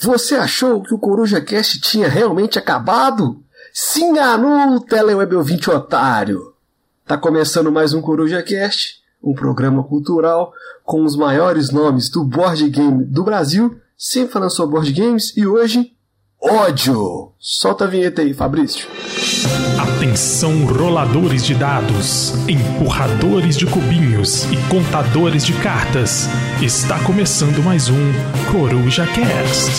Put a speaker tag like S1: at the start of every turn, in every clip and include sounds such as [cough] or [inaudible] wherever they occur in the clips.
S1: Você achou que o Coruja Cast tinha realmente acabado? Se enganou, Teleweb ouvinte otário! Tá começando mais um Coruja Cast, um programa cultural com os maiores nomes do board game do Brasil, sempre falando sobre board games, e hoje, ódio! Solta a vinheta aí, Fabrício.
S2: Atenção, roladores de dados, empurradores de cubinhos e contadores de cartas. Está começando mais um Coruja Cast.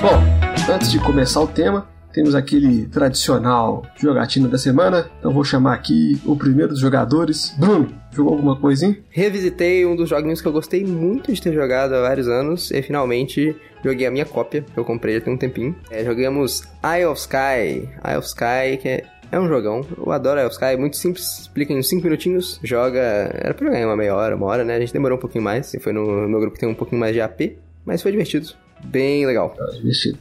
S1: Bom, antes de começar o tema, temos aquele tradicional jogatina da semana. Então vou chamar aqui o primeiro dos jogadores. Bruno, jogou alguma coisinha?
S3: Revisitei um dos joguinhos que eu gostei muito de ter jogado há vários anos e finalmente joguei a minha cópia, que eu comprei já tem um tempinho. É, jogamos Eye of Sky. Eye of Sky, que é é um jogão. Eu adoro Eye of Sky, é muito simples. Explica em uns 5 minutinhos. Joga. Era pra jogar em uma meia hora, uma hora, né? A gente demorou um pouquinho mais. Foi no meu grupo que tem um pouquinho mais de AP. Mas foi divertido. Bem legal.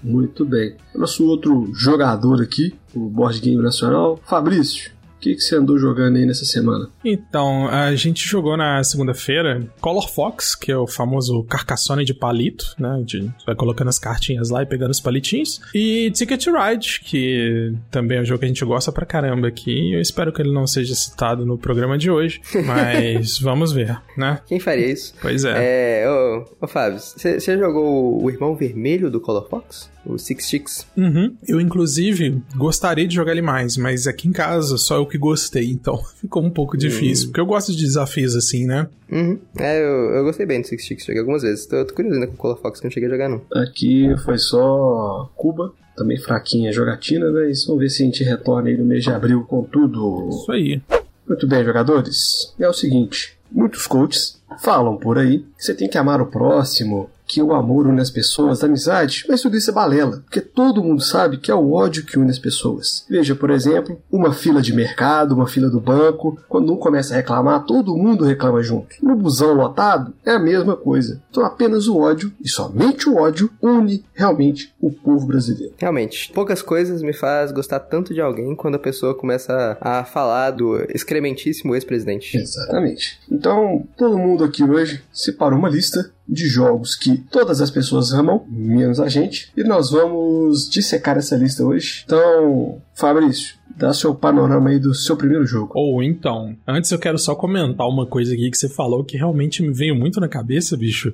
S1: Muito bem. Nosso outro jogador aqui, o Board Game Nacional, Fabrício. O que, que você andou jogando aí nessa semana?
S2: Então, a gente jogou na segunda-feira Color Fox, que é o famoso Carcassonne de palito, né? De, você vai colocando as cartinhas lá e pegando os palitinhos. E Ticket Ride, que também é um jogo que a gente gosta pra caramba aqui. Eu espero que ele não seja citado no programa de hoje, [laughs] mas vamos ver, né?
S3: Quem faria isso?
S2: Pois é.
S3: É, ô, ô Fábio, você jogou o irmão vermelho do Color Fox? O Six Chicks?
S2: Uhum. Eu, inclusive, gostaria de jogar ele mais, mas aqui em casa só eu que gostei, então [laughs] ficou um pouco difícil. Porque eu gosto de desafios assim, né?
S3: Uhum. É, eu, eu gostei bem do Six Chicks, joguei algumas vezes. Tô, tô curioso ainda com o Color Fox, que não cheguei a jogar, não.
S1: Aqui foi só Cuba, também fraquinha a jogatina, né? E vamos ver se a gente retorna aí no mês de abril com tudo.
S2: Isso aí.
S1: Muito bem, jogadores. É o seguinte: muitos coaches falam por aí que você tem que amar o próximo, que o amor une as pessoas, a amizade, mas tudo isso é balela, porque todo mundo sabe que é o ódio que une as pessoas. Veja, por exemplo, uma fila de mercado, uma fila do banco, quando um começa a reclamar, todo mundo reclama junto. No busão lotado, é a mesma coisa. Então apenas o ódio, e somente o ódio, une realmente o povo brasileiro.
S3: Realmente, poucas coisas me faz gostar tanto de alguém quando a pessoa começa a falar do excrementíssimo ex-presidente.
S1: Exatamente. Então, todo mundo aqui hoje separou uma lista de jogos que todas as pessoas amam, menos a gente, e nós vamos dissecar essa lista hoje. Então, Fabrício, dá seu panorama aí do seu primeiro jogo.
S2: Ou então, antes eu quero só comentar uma coisa aqui que você falou que realmente me veio muito na cabeça, bicho.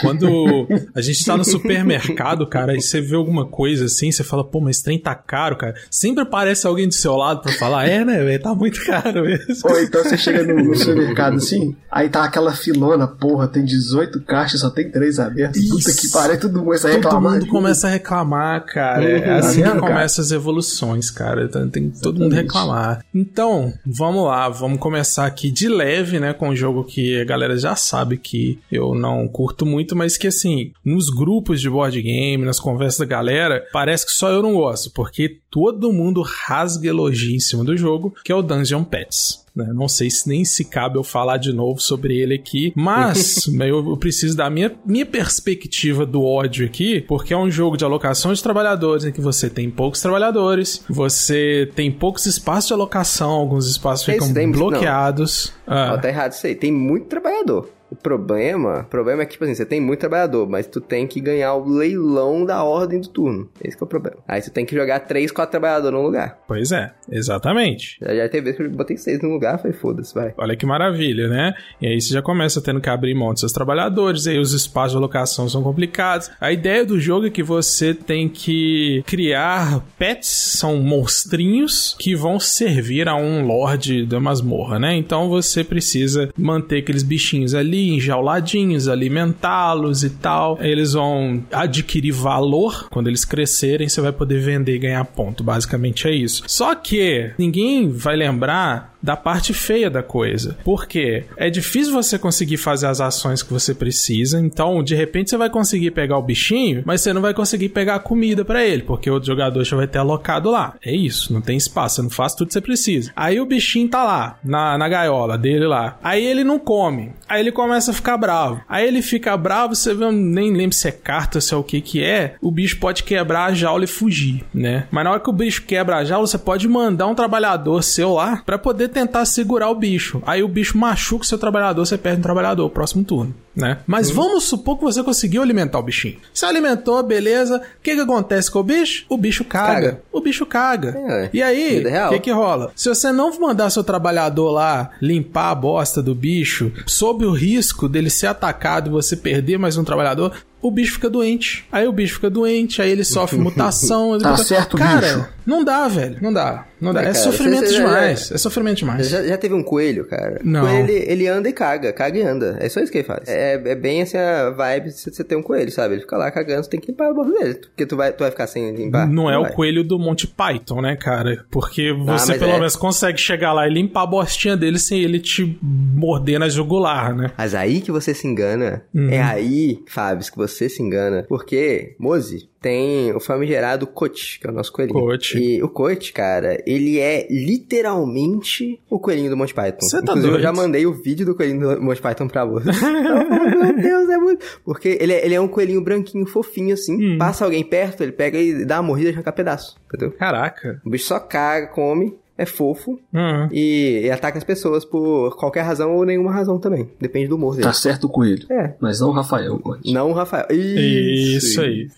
S2: Quando a gente tá no supermercado, cara, e você vê alguma coisa assim, você fala, pô, mas trem tá caro, cara. Sempre aparece alguém do seu lado pra falar, é, né, velho, tá muito caro mesmo.
S1: Ou então você chega no, no supermercado assim, aí tá aquela filona, porra, tem 18 caixas, só tem 3 abertas. Puta que pariu, todo mundo começa a reclamar.
S2: Todo mundo começa a reclamar, cara. É
S1: Uhum,
S2: assim
S1: tá
S2: que
S1: vendo,
S2: começam as evoluções, cara. Então, Tem todo mundo reclamar. Então, vamos lá, vamos começar aqui de leve, né, com um jogo que a galera já sabe que eu não curto muito, mas que assim, nos grupos de board game, nas conversas da galera, parece que só eu não gosto, porque todo mundo rasga elogio em cima do jogo, que é o Dungeon Pets. Né? Não sei se nem se cabe eu falar de novo sobre ele aqui, mas [laughs] eu, eu preciso da minha, minha perspectiva do ódio aqui, porque é um jogo de alocação de trabalhadores em que você tem poucos trabalhadores, você tem poucos espaços de alocação, alguns espaços
S3: É
S2: ficam
S3: tem- não.
S2: bloqueados. Ah,
S3: Ó, tá errado isso aí. Tem muito trabalhador. O problema, o problema é que, tipo assim, você tem muito trabalhador, mas tu tem que ganhar o leilão da ordem do turno. Esse que é o problema. Aí tu tem que jogar 3, 4 trabalhadores no lugar.
S2: Pois é, exatamente.
S3: Já, já teve vez que eu botei 6 no lugar, falei, foda-se, vai.
S2: Olha que maravilha, né? E aí você já começa tendo que abrir mão dos seus trabalhadores, aí os espaços de alocação são complicados. A ideia do jogo é que você tem que criar pets, são monstrinhos que vão servir a um lord da masmorra, né? Então você precisa manter aqueles bichinhos ali enjauladinhos, alimentá-los e tal. Eles vão adquirir valor. Quando eles crescerem, você vai poder vender e ganhar ponto. Basicamente é isso. Só que ninguém vai lembrar da parte feia da coisa. Porque é difícil você conseguir fazer as ações que você precisa, então de repente você vai conseguir pegar o bichinho, mas você não vai conseguir pegar a comida para ele, porque o jogador já vai ter alocado lá. É isso, não tem espaço, você não faz tudo que você precisa. Aí o bichinho tá lá, na, na gaiola dele lá. Aí ele não come. Aí ele começa a ficar bravo. Aí ele fica bravo, você vê, nem lembro se é carta, se é o que que é. O bicho pode quebrar a jaula e fugir, né? Mas na hora que o bicho quebra a jaula, você pode mandar um trabalhador seu lá para poder tentar segurar o bicho. Aí o bicho machuca o seu trabalhador, você perde um trabalhador, próximo turno né? Mas uhum. vamos supor que você conseguiu alimentar o bichinho. Você alimentou, beleza. O que que acontece com o bicho? O bicho caga. caga. O bicho caga. É, e aí, o que que rola? Se você não mandar seu trabalhador lá limpar a bosta do bicho, sob o risco dele ser atacado e você perder mais um trabalhador, o bicho fica doente. Aí o bicho fica doente, aí ele [laughs] sofre mutação.
S1: tá fica... certo,
S2: Cara,
S1: bicho.
S2: não dá, velho. Não dá. Não dá. É, é cara, sofrimento você, demais. Já, é sofrimento demais.
S3: Já, já, teve um coelho, cara?
S2: Não.
S3: O coelho, ele, ele, anda e caga. Caga e anda. É só isso que ele faz. É, é bem essa vibe se você tem um coelho, sabe? Ele fica lá cagando, você tem que limpar a borda dele. Porque tu vai, tu vai ficar sem limpar.
S2: Não,
S3: não
S2: é
S3: vai.
S2: o coelho do Monte Python, né, cara? Porque ah, você ah, pelo é. menos consegue chegar lá e limpar a bostinha dele sem ele te morder na jugular, né?
S3: Mas aí que você se engana. Uhum. É aí, Fábio, que você se engana. Porque, Mozi, tem o famigerado Coach, que é o nosso coelhinho.
S2: Coach.
S3: E o Coach, cara, ele é literalmente o coelhinho do Monty Python.
S2: Você tá
S3: Inclusive,
S2: doido?
S3: eu já mandei o vídeo do coelhinho do Monty Python pra você. [laughs] Meu Deus, é muito... Porque ele é, ele é um coelhinho branquinho, fofinho, assim. Hum. Passa alguém perto, ele pega e dá uma mordida e arranca pedaço, entendeu?
S2: Caraca.
S3: O bicho só caga, come, é fofo
S2: uhum.
S3: e, e, ataca as pessoas por qualquer razão ou nenhuma razão também. Depende do humor dele.
S1: Tá certo o coelho.
S3: É.
S1: Mas não o Rafael,
S3: Conte. Não o Rafael.
S2: Isso, Isso aí.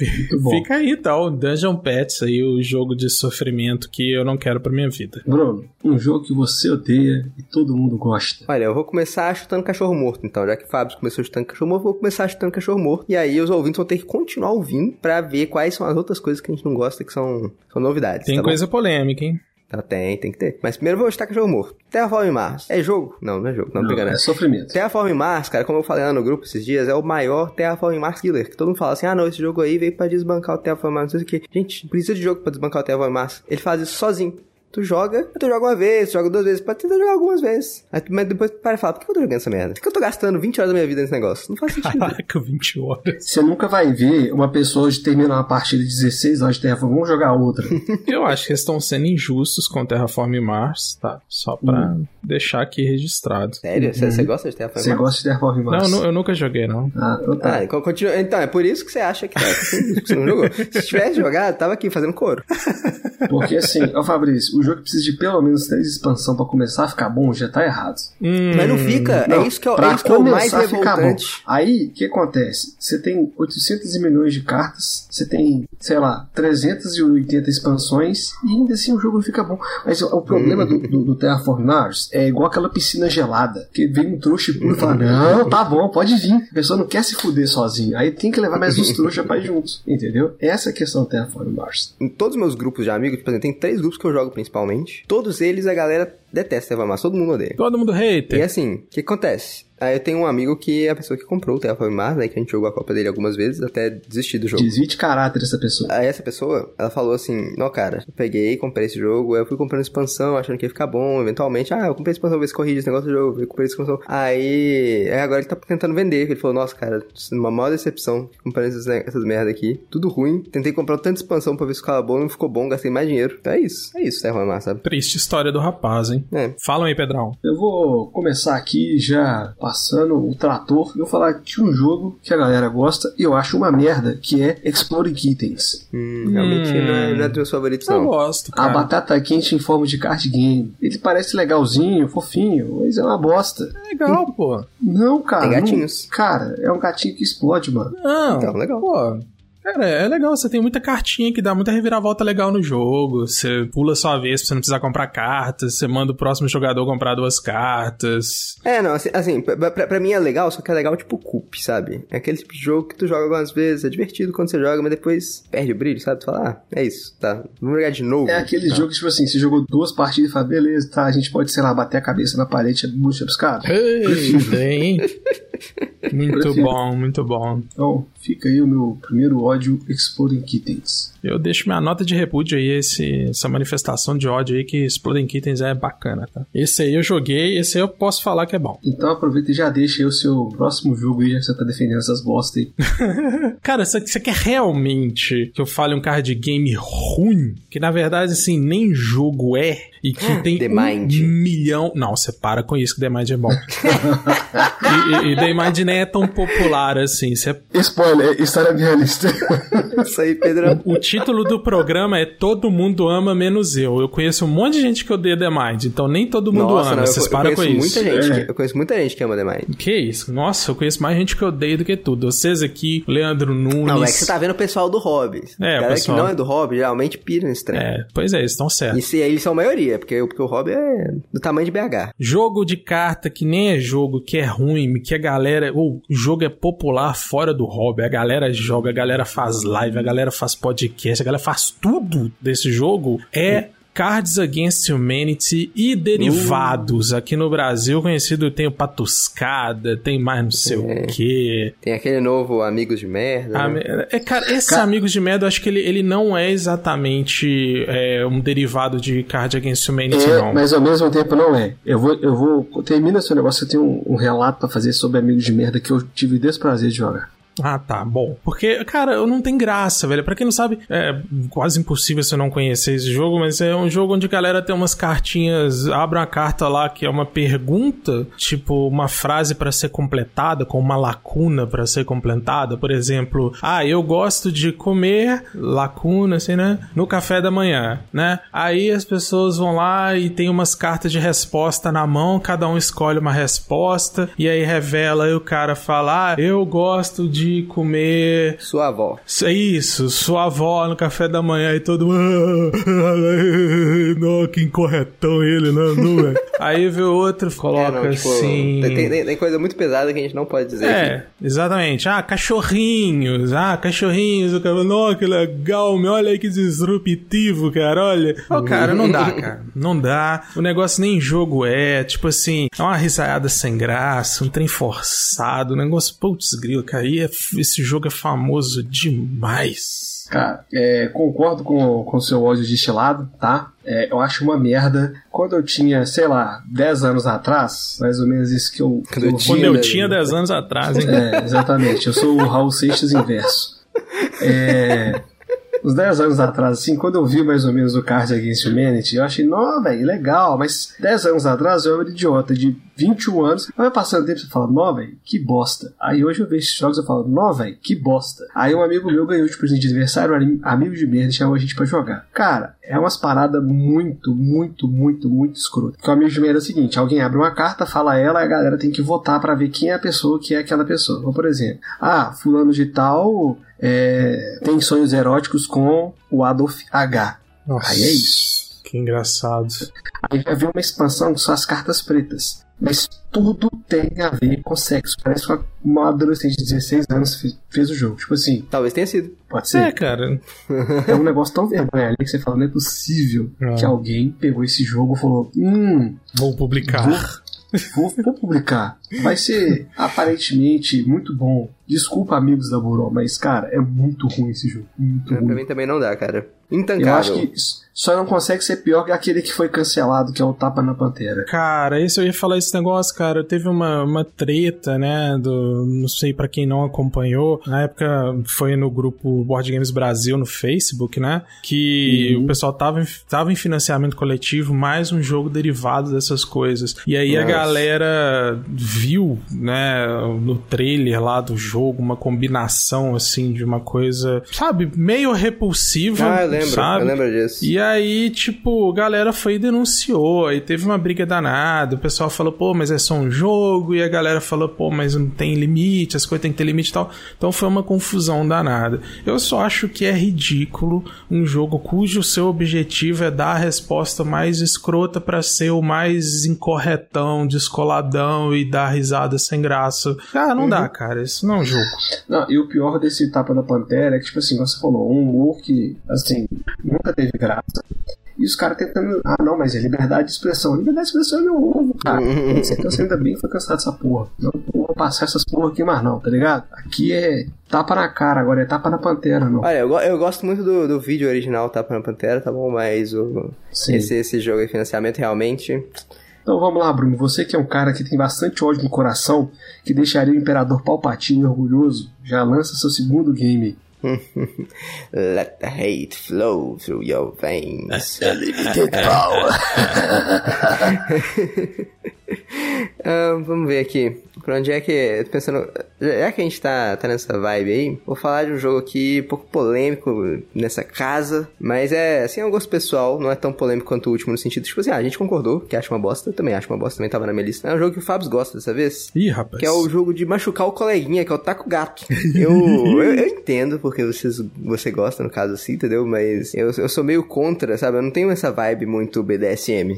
S2: Fica aí, então. Dungeon Pets aí, o jogo de sofrimento que eu não quero pra minha vida.
S1: Bruno, um jogo que você odeia e todo mundo gosta.
S3: Olha, eu vou começar chutando cachorro morto, então. Já que o Fábio começou chutando cachorro morto, eu vou começar chutando cachorro morto. E aí os ouvintes vão ter que continuar ouvindo pra ver quais são as outras coisas que a gente não gosta que são, são novidades.
S2: Tem
S3: tá
S2: coisa
S3: bom?
S2: polêmica, hein?
S3: Tá, tem, tem que ter. Mas primeiro eu vou chutar cachorro morto. Terraform Mars. É jogo? Não, não é jogo. Não, não
S1: É sofrimento.
S3: Terraform Mars, cara, como eu falei lá no grupo esses dias, é o maior Terraform Mars killer. Que todo mundo fala assim, ah não, esse jogo aí veio pra desbancar o Terraform Mars, não sei o que. Gente, precisa de jogo pra desbancar o Terraform Mars. Ele faz isso sozinho. Tu joga, tu joga uma vez, tu joga duas vezes, pode tentar jogar algumas vezes. Aí, mas depois tu para e fala, por que eu tô jogando essa merda? Por que eu tô gastando 20 horas da minha vida nesse negócio? Não faz sentido.
S2: Caraca, 20 horas.
S1: Você nunca vai ver uma pessoa de terminar uma partida de 16 horas de Terraform, vamos jogar outra. [laughs]
S2: eu acho que eles estão sendo injustos com Terraform Mars, tá? Só pra hum. deixar aqui registrado.
S3: Sério? Você uhum. gosta de Terraform
S1: Mars? Você gosta de Terraform Mars?
S2: Não, eu nunca joguei, não.
S3: Ah, então tá. Ah, continua... então, é por isso que você acha que tá, você não jogou. Se tivesse jogado, tava aqui fazendo coro.
S1: Porque assim, ó Fabrício, o jogo precisa de pelo menos três expansão para começar a ficar bom, já tá errado.
S3: Hum, Mas não fica, não, é isso que, é, é isso que é o mais revoltante.
S1: Aí, o que acontece? Você tem 800 milhões de cartas, você tem, sei lá, 380 expansões e ainda assim o jogo não fica bom. Mas o, o problema do, do, do Terraform Mars é igual aquela piscina gelada, que vem um trouxa puro e fala, não, tá bom, pode vir. A pessoa não quer se fuder sozinho. Aí tem que levar mais uns trouxas pra ir juntos, entendeu? Essa é a questão do Terraform Mars.
S3: Em todos os meus grupos de amigos, por exemplo, tem três grupos que eu jogo principalmente. Todos eles a galera detesta Terraform Mars, todo mundo odeia.
S2: Todo mundo hater.
S3: E assim, o que acontece? Aí eu tenho um amigo que é a pessoa que comprou o Terraform Mars, né? Que a gente jogou a Copa dele algumas vezes até desistir do jogo.
S1: Desvie de caráter essa pessoa.
S3: Aí essa pessoa, ela falou assim: Não, cara, eu peguei, comprei esse jogo, aí eu fui comprando expansão, achando que ia ficar bom, eventualmente. Ah, eu comprei expansão, ver se corrige esse negócio do jogo, eu comprei expansão. Aí, aí agora ele tá tentando vender. Ele falou: Nossa, cara, uma maior decepção comprando essas, essas merda aqui, tudo ruim. Tentei comprar tanta expansão pra ver se ficava bom, não ficou bom, gastei mais dinheiro. Então é isso, é isso, Terraform Mars, sabe?
S2: Triste história do rapaz, hein?
S3: É.
S2: Fala aí, Pedrão.
S1: Eu vou começar aqui já passando o trator, eu vou falar de um jogo que a galera gosta e eu acho uma merda, que é Exploring Kittens.
S3: Hum, realmente hum. Não, é, não é dos meus favoritos, não.
S2: Eu gosto, cara.
S1: A batata quente em forma de card game. Ele parece legalzinho, fofinho, mas é uma bosta.
S2: É legal, pô.
S1: Não, cara.
S3: Tem gatinhos.
S1: Não, cara, é um gatinho que explode, mano.
S2: Não,
S3: então, legal.
S2: Pô, Cara, é legal, você tem muita cartinha que dá muita reviravolta legal no jogo. Você pula sua vez pra você não precisar comprar cartas, você manda o próximo jogador comprar duas cartas.
S3: É, não, assim, assim pra, pra, mim é legal, só que é legal tipo Coop, sabe? É aquele tipo de jogo que tu joga algumas vezes, é divertido quando você joga, mas depois perde o brilho, sabe? Tu fala, ah, é isso, tá, vamos jogar de novo.
S1: É aquele
S3: tá.
S1: jogo que, tipo assim, você jogou duas partidas e fala, beleza, tá, a gente pode, sei lá, bater a cabeça na parede e bucha pros caras.
S2: Ei, tem. [laughs] Muito
S1: Prefiro.
S2: bom, muito bom.
S1: Então, fica aí o meu primeiro ódio Exploding Kittens.
S2: Eu deixo minha nota de repúdio aí, esse, essa manifestação de ódio aí que Exploding Kittens é bacana, tá? Esse aí eu joguei, esse aí eu posso falar que é bom.
S1: Então aproveita e já deixa aí o seu próximo jogo aí, já que você tá defendendo essas bosta aí. [laughs]
S2: Cara, você, você quer realmente que eu fale um card game ruim? Que na verdade, assim, nem jogo é. E que tem
S3: The
S2: um
S3: Mind.
S2: milhão. Não, você para com isso que The Mind é bom. [laughs] e, e, e The Mind nem é tão popular assim. Você
S1: Spoiler, história minha lista.
S3: Isso aí, Pedrão.
S2: O título do programa é Todo Mundo Ama Menos Eu. Eu conheço um monte de gente que odeia The Mind, então nem todo mundo
S3: Nossa,
S2: ama.
S3: não, eu,
S2: Vocês
S3: eu
S2: param com
S3: conheço
S2: isso.
S3: muita gente.
S1: É.
S3: que- Eu conheço muita gente que ama The Mind.
S2: Que isso? Nossa, eu conheço mais gente que odeia do que tudo. Vocês aqui, Leandro Nunes.
S3: Não, é que você tá vendo o pessoal do hobby.
S2: É,
S3: A galera
S2: pessoal.
S3: que não é do hobby geralmente pira nesse trem.
S2: É, pois é, eles estão certos.
S3: E se eles são a maioria, porque, porque o hobby é do tamanho de BH.
S2: Jogo de carta que nem é jogo, que é ruim, que a galera. O jogo é popular fora do hobby. A galera joga, a galera faz live, a galera faz podcast, a galera faz tudo desse jogo. É. Cards Against Humanity e derivados. Aqui no Brasil, conhecido tem o Patuscada, tem mais não sei o quê.
S3: Tem aquele novo Amigos de Merda. Né?
S2: é, cara, esse
S1: Ca-
S2: Amigos de Merda, eu acho que ele, ele não é exatamente é, um derivado de Card Against Humanity,
S1: É,
S2: não.
S1: mas ao mesmo tempo não é. Eu vou, eu vou. Termina seu negócio, eu tenho um, um relato pra fazer sobre amigos de merda que eu tive desprazer de jogar.
S2: Ah, tá, bom. Porque, cara, não tem graça, velho. Pra quem não sabe, é quase impossível você não conhecer esse jogo, mas é um jogo onde a galera tem umas cartinhas, abre uma carta lá que é uma pergunta, tipo uma frase pra ser completada, com uma lacuna pra ser completada. Por exemplo, ah, eu gosto de comer lacuna, assim, né? No café da manhã, né? Aí as pessoas vão lá e tem umas cartas de resposta na mão, cada um escolhe uma resposta, e aí revela, e o cara fala, ah, eu gosto de comer
S3: Sua avó.
S2: isso, é isso, sua avó no café da manhã e todo mundo. "Ah, Não, que incorretão ele, não, não é. Aí vê o outro, coloca
S3: É, não, tipo,
S2: assim.
S3: tem, tem- tem coisa muito pesada que a gente não pode dizer aqui.
S2: É, exatamente. Ah, cachorrinhos. Ah, cachorrinhos. O cara, não, que legal, meu. Olha aí que disruptivo, cara. Olha. Ô, cara, não dá, cara. Não dá. O negócio nem jogo é. Tipo assim, é uma risada sem graça, um trem forçado. Um negócio, putz, grilo, cara. E é- esse jogo é famoso demais.
S1: Cara, é, concordo com com o seu ódio destilado, tá? É, eu acho uma merda. Quando eu tinha, sei lá, 10 anos atrás, mais ou menos isso que eu.
S3: Quando
S1: que
S3: eu
S2: Quando
S3: Tinha,
S2: eu tinha 10 anos atrás, hein?
S1: É, exatamente. Eu sou o Raul Seixas inverso. É, uns 10 anos atrás, assim, quando eu vi mais ou menos o Card Against Humanity, eu achei, não, velho, legal, mas 10 anos atrás eu era idiota de 21 anos. Vai passando tempo e você fala, não, velho, que bosta. Aí hoje eu vejo esses jogos e falo, não, velho, que bosta. Aí um amigo meu ganhou de presente de aniversário, um ami- amigo de merda, chamou a gente pra jogar. Cara, é umas paradas muito, muito, muito, muito escroto. Porque o amigo de merda é o seguinte: alguém abre uma carta, fala ela, a galera tem que votar pra ver quem é a pessoa que é aquela pessoa. Então, por exemplo, ah, fulano de tal é, tem sonhos eróticos com o Adolf H.
S2: Nossa,
S1: Aí é isso.
S2: Que engraçado.
S1: Aí vai vir uma expansão que são as cartas pretas. Mas tudo tem a ver com sexo. Parece que uma adolescente de 16 anos fe- fez o jogo. Tipo assim,
S3: Talvez tenha sido.
S1: pode
S2: É,
S1: ser?
S2: cara.
S1: É um negócio tão vergonha ali que você fala, não é possível
S2: É.
S1: que alguém pegou esse jogo e falou: Hum,
S2: Vou publicar.
S1: Vou, vou publicar. Vai ser aparentemente muito bom. Desculpa, amigos da Buró, mas, cara, é muito ruim esse jogo. Muito
S3: Pra
S1: ruim.
S3: mim também não dá, cara.
S1: Eu
S3: Intancável.
S1: acho que só não consegue ser pior que aquele que foi cancelado, que é o Tapa na Pantera.
S2: Cara, esse eu ia falar esse negócio, cara. Teve uma, uma treta, né? Do, não sei pra quem não acompanhou. Na época foi no grupo Board Games Brasil no Facebook, né? Que
S1: Uhum.
S2: o pessoal tava, em- tava em financiamento coletivo, mais um jogo derivado dessas coisas. E aí a
S3: Nossa.
S2: galera viu, né, no trailer lá do jogo, uma combinação assim de uma coisa, sabe, meio repulsiva.
S3: Ah, eu lembro.
S2: sabe?
S3: Eu lembro disso.
S2: E aí, tipo, a galera foi e denunciou. Aí teve uma briga danada. O pessoal falou, pô, mas é só um jogo. E a galera falou, pô, mas não tem limite, as coisas têm que ter limite e tal. Então foi uma confusão danada. Eu só acho que é ridículo um jogo cujo seu objetivo é dar a resposta mais escrota pra ser o mais incorretão, descoladão e dar risada sem graça. Ah, não dá, cara. Isso não é um jogo.
S1: Não, e o pior desse Tapa da Pantera é que, tipo assim, você falou, um humor que, assim, nunca teve graça. E os caras tentando. Ah, não, mas é liberdade de expressão. Liberdade de expressão é meu ovo, cara. Você cansa ainda bem que foi cansado dessa porra. Não, porra. passar essas porra aqui mais não, tá ligado? Aqui é tapa na cara, agora é tapa na pantera, não.
S3: Olha, eu, eu gosto muito do, do vídeo original Tapa na Pantera, tá bom? Mas o, esse, esse jogo de financiamento realmente.
S1: Então vamos lá, Bruno. Você que é um cara que tem bastante ódio no coração, que deixaria o Imperador Palpatine orgulhoso, já lança seu segundo game. [laughs]
S3: Let the hate flow through your veins.
S1: Unlimited power. [laughs] [laughs]
S3: Ah, vamos ver aqui. Por onde é que. tô Pensando. Já que a gente tá, tá nessa vibe aí, vou falar de um jogo aqui um pouco polêmico nessa casa. Mas é assim, é um gosto pessoal, não é tão polêmico quanto o último, no sentido, tipo assim, ah, a gente concordou que acha uma bosta, eu também acho uma bosta, também tava na minha lista. É um jogo que o Fábio gosta dessa vez.
S2: Ih, rapaz.
S3: Que é o jogo de machucar o coleguinha, que é o Taco Gato. Eu, eu, eu entendo porque vocês, você gosta, no caso assim, entendeu? Mas eu, eu sou meio contra, sabe? Eu não tenho essa vibe muito BDSM.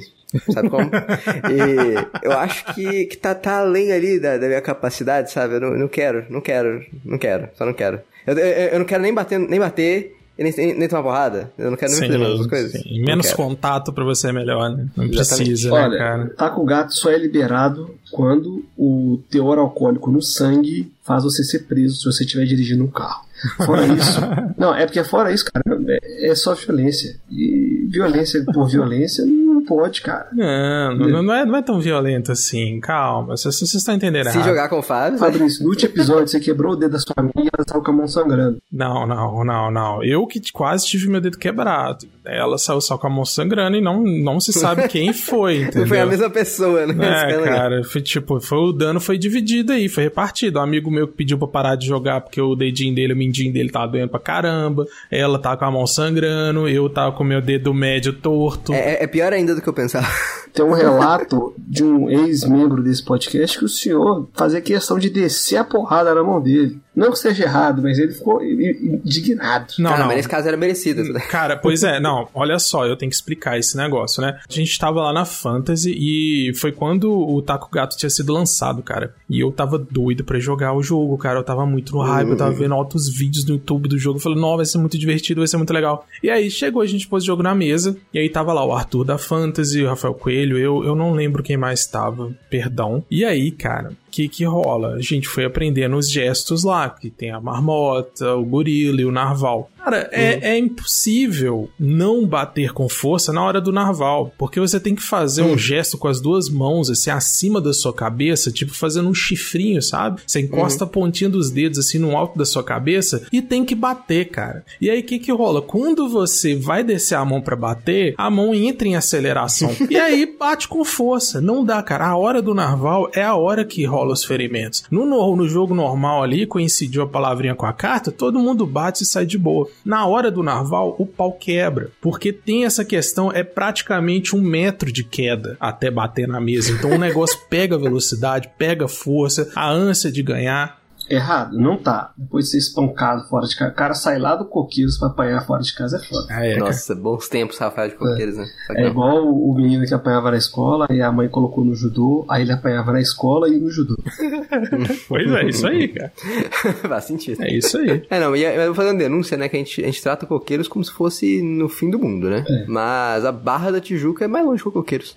S3: Sabe como? [laughs] e eu acho que, que tá, tá além ali da, da minha capacidade, sabe? Eu não, não quero, não quero, não quero, só não quero. Eu, eu, eu não quero nem bater, nem bater nem, nem, nem tomar porrada. Eu não quero nem fazer essas coisas.
S2: sim. Menos contato pra você é melhor, né? Não
S3: Exatamente.
S2: precisa, né,
S1: Olha,
S2: cara?
S1: taco gato só é liberado quando o teor alcoólico no sangue faz você ser preso se você estiver dirigindo um carro. Fora [laughs] isso. Não, é porque fora isso, cara, é, é só violência. E violência por violência não pode, cara.
S2: Não, não, não é, não é tão violento assim. Calma, vocês, estão entendendo
S3: Se
S2: errado.
S3: jogar com o Fábio,
S1: Fabrício, no último episódio você quebrou o dedo da sua amiga e ela saiu com a mão sangrando.
S2: Não, não, não, não. Eu que quase tive meu dedo quebrado. Ela saiu só com a mão sangrando e não, não se sabe [laughs] quem foi, entendeu?
S3: não foi a mesma pessoa, né? Esse
S2: É,
S3: cara-
S2: cara, foi tipo, foi, o dano foi dividido aí, foi repartido. Um amigo meu que pediu pra parar de jogar porque o dedinho dele, o mindinho dele tava doendo pra caramba. Ela tava com a mão sangrando, eu tava com o meu dedo médio torto.
S3: É, é pior ainda do que eu pensava. [laughs]
S1: Tem um relato de um ex-membro desse podcast que o senhor fazia questão de descer a porrada na mão dele. Não que seja errado, mas ele ficou indignado.
S2: Não,
S3: Cara,
S2: não.
S3: mas nesse caso era merecido.
S2: Cara, pois é, não, olha só, eu tenho que explicar esse negócio, né? A gente tava lá na Fantasy e foi quando o Taco Gato tinha sido lançado, cara. E eu tava doido pra jogar o jogo, cara. Eu tava muito no hype, eu tava vendo altos vídeos no YouTube do jogo. Eu falei, não, vai ser muito divertido, vai ser muito legal. E aí chegou, a gente pôs o jogo na mesa. E aí tava lá o Arthur da Fantasy, o Rafael Coelho, eu, eu não lembro quem mais tava, perdão. E aí, cara, que que rola? A gente foi aprendendo os gestos lá, que tem a marmota, o gorila e o narval. Cara, é, é impossível não bater com força na hora do narval, porque você tem que fazer um gesto com as duas mãos, assim, acima da sua cabeça, tipo fazendo um chifrinho, sabe? Você encosta a pontinha dos dedos, assim, no alto da sua cabeça e tem que bater, cara. E aí, o que que rola? Quando você vai descer a mão pra bater, a mão entra em aceleração. [laughs] e aí, bate com força. Não dá, cara. A hora do narval é a hora que rola os ferimentos. No, no, no jogo normal ali, coincidiu a palavrinha com a carta, todo mundo bate e sai de boa. Na hora do narval, o pau quebra. Porque tem essa questão, é praticamente um metro de queda até bater na mesa. Então o negócio [laughs] pega velocidade, pega força, a ânsia de ganhar.
S1: Errado, não tá. Depois de ser espancado fora de casa, o cara sai lá do coqueiros pra apanhar fora de casa é foda.
S2: Ah, é, cara.
S3: Nossa, bons tempos, Rafael de Coqueiros, né? Só que
S1: É
S3: não.
S1: igual o menino que apanhava na escola e a mãe colocou no judô, aí ele apanhava na escola e no judô. [laughs]
S2: Pois é, isso aí, cara. [laughs]
S3: Faz sentido.
S2: É isso aí.
S3: É, não, e eu vou fazer uma denúncia, né? Que a gente, a gente trata coqueiros como se fosse no fim do mundo, né?
S1: É.
S3: Mas a Barra da Tijuca é mais longe que o coqueiros.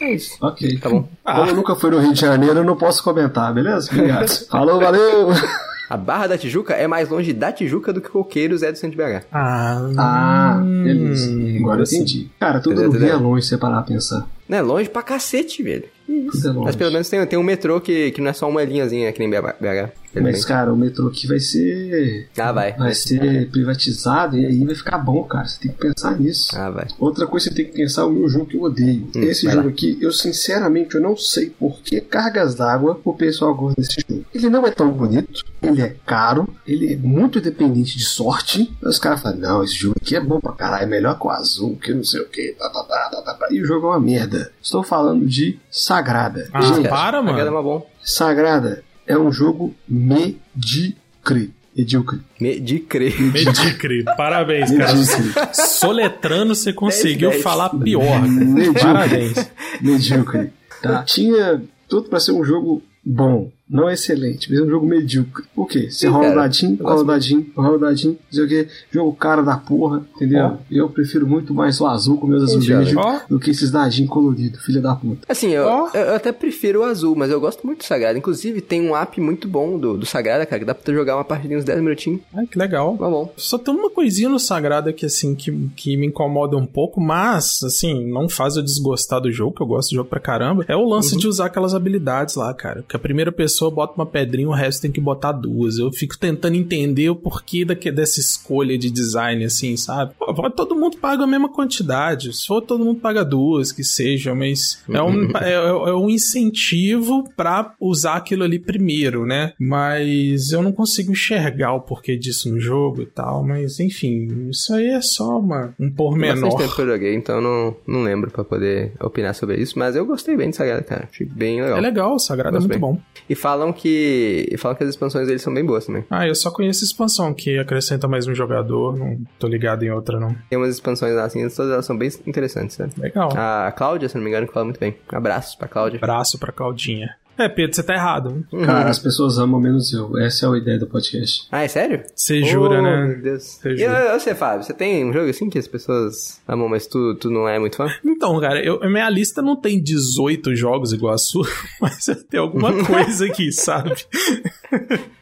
S3: É isso.
S1: Ok.
S3: Tá bom.
S1: Como eu nunca fui no Rio de Janeiro, eu não posso comentar, beleza? Obrigado. [laughs] Falou, valeu!
S3: A Barra da Tijuca é mais longe da Tijuca do que Coqueiros é do centro de BH.
S2: Ah,
S1: Ah, beleza.
S2: hum,
S1: Agora eu entendi. Cara, tudo no Rio é longe se você parar pra pensar.
S3: Não é longe pra cacete, velho.
S1: Tudo é longe.
S3: Mas pelo menos tem, tem um metrô que, que não é só uma linhazinha que nem BH.
S1: Mas, cara, o metrô aqui vai ser.
S3: Ah, vai.
S1: Vai ser privatizado e aí vai ficar bom, cara. Você tem que pensar nisso.
S3: Ah, vai.
S1: Outra coisa que você tem que pensar é o meu jogo que eu odeio.
S3: Hum,
S1: Esse jogo
S3: lá.
S1: aqui, eu sinceramente eu não sei por que cargas d'água o pessoal gosta desse jogo. Ele não é tão bonito, ele é caro, ele é muito dependente de sorte. Aí os caras falam, não, esse jogo aqui é bom pra caralho, é melhor que o azul, que não sei o que, tá, tá, tá, tá, tá, tá. e o jogo é uma merda. Estou falando de Sagrada.
S2: Ah,
S1: Gente,
S2: para,
S3: A é
S2: mano.
S3: mais bom.
S1: Sagrada é um jogo medíocre. Medíocre.
S3: Medicre.
S2: Medíocre. Parabéns, cara.
S1: Medíocre.
S2: Soletrando você conseguiu
S3: 10.
S2: falar pior. cara.
S1: Medíocre.
S2: Parabéns.
S1: medíocre. Tá? Tinha tudo pra ser um jogo bom, não é excelente, mas é um jogo medíocre. O quê? Você
S3: Sim,
S1: rola o dadinho, rola o dadinho, rola o dadinho, não sei o quê. Jogo cara da porra, entendeu?
S2: Ó.
S1: Eu prefiro muito mais o azul com meus azulejos
S2: Ó.
S1: do que esses dadinhos coloridos, filha da puta.
S3: Assim, eu,
S2: Ó.
S3: eu, eu até prefiro o azul, mas eu gosto muito do Sagrado. Inclusive, tem um app muito bom do, do Sagrada, cara, que dá pra tu jogar uma partidinha uns 10 minutinhos.
S2: Ai, que legal.
S3: Tá bom.
S2: Só tem uma coisinha no Sagrada que, assim, que, que me incomoda um pouco, mas, assim, não faz eu desgostar do jogo, que eu gosto do jogo pra caramba. É o lance de usar aquelas habilidades lá, cara. Que a primeira pessoa bota uma pedrinha, o resto tem que botar duas. Eu fico tentando entender o porquê daque, dessa escolha de design, assim, sabe? Pô, todo mundo paga a mesma quantidade. Se for, todo mundo paga duas, que seja, mas é um, [laughs] é, é um incentivo pra usar aquilo ali primeiro, né? Mas eu não consigo enxergar o porquê disso no jogo e tal, mas enfim, isso aí é só uma, um pormenor.
S3: tempo que eu joguei, então não, não lembro pra poder opinar sobre isso. Mas eu gostei bem de Sagrada, cara. Achei bem legal.
S2: É legal, o Sagrado é muito
S3: bem.
S2: bom.
S3: E falam que. Falam que as expansões deles são bem boas também.
S2: Ah, eu só conheço a expansão, que acrescenta mais um jogador, não tô ligado em outra, não.
S3: Tem umas expansões lá, assim, todas elas são bem interessantes, sabe?
S2: Legal.
S3: A Cláudia, se não me engano, que fala muito bem. Abraços pra Cláudia.
S2: Abraço pra Claudinha. É, Pedro, você tá errado.
S3: Uhum.
S1: Cara, as pessoas amam menos eu. Essa é a ideia do podcast.
S3: Ah, é sério?
S2: Você jura,
S3: Oh,
S2: né?
S3: Meu Deus. E
S2: jura.
S3: eu, você, Fábio, você tem um jogo assim que as pessoas amam, mas tu, tu não é muito fã?
S2: Então, cara, eu, minha lista não tem 18 jogos igual a sua, [laughs] mas tem alguma [laughs] coisa aqui, sabe?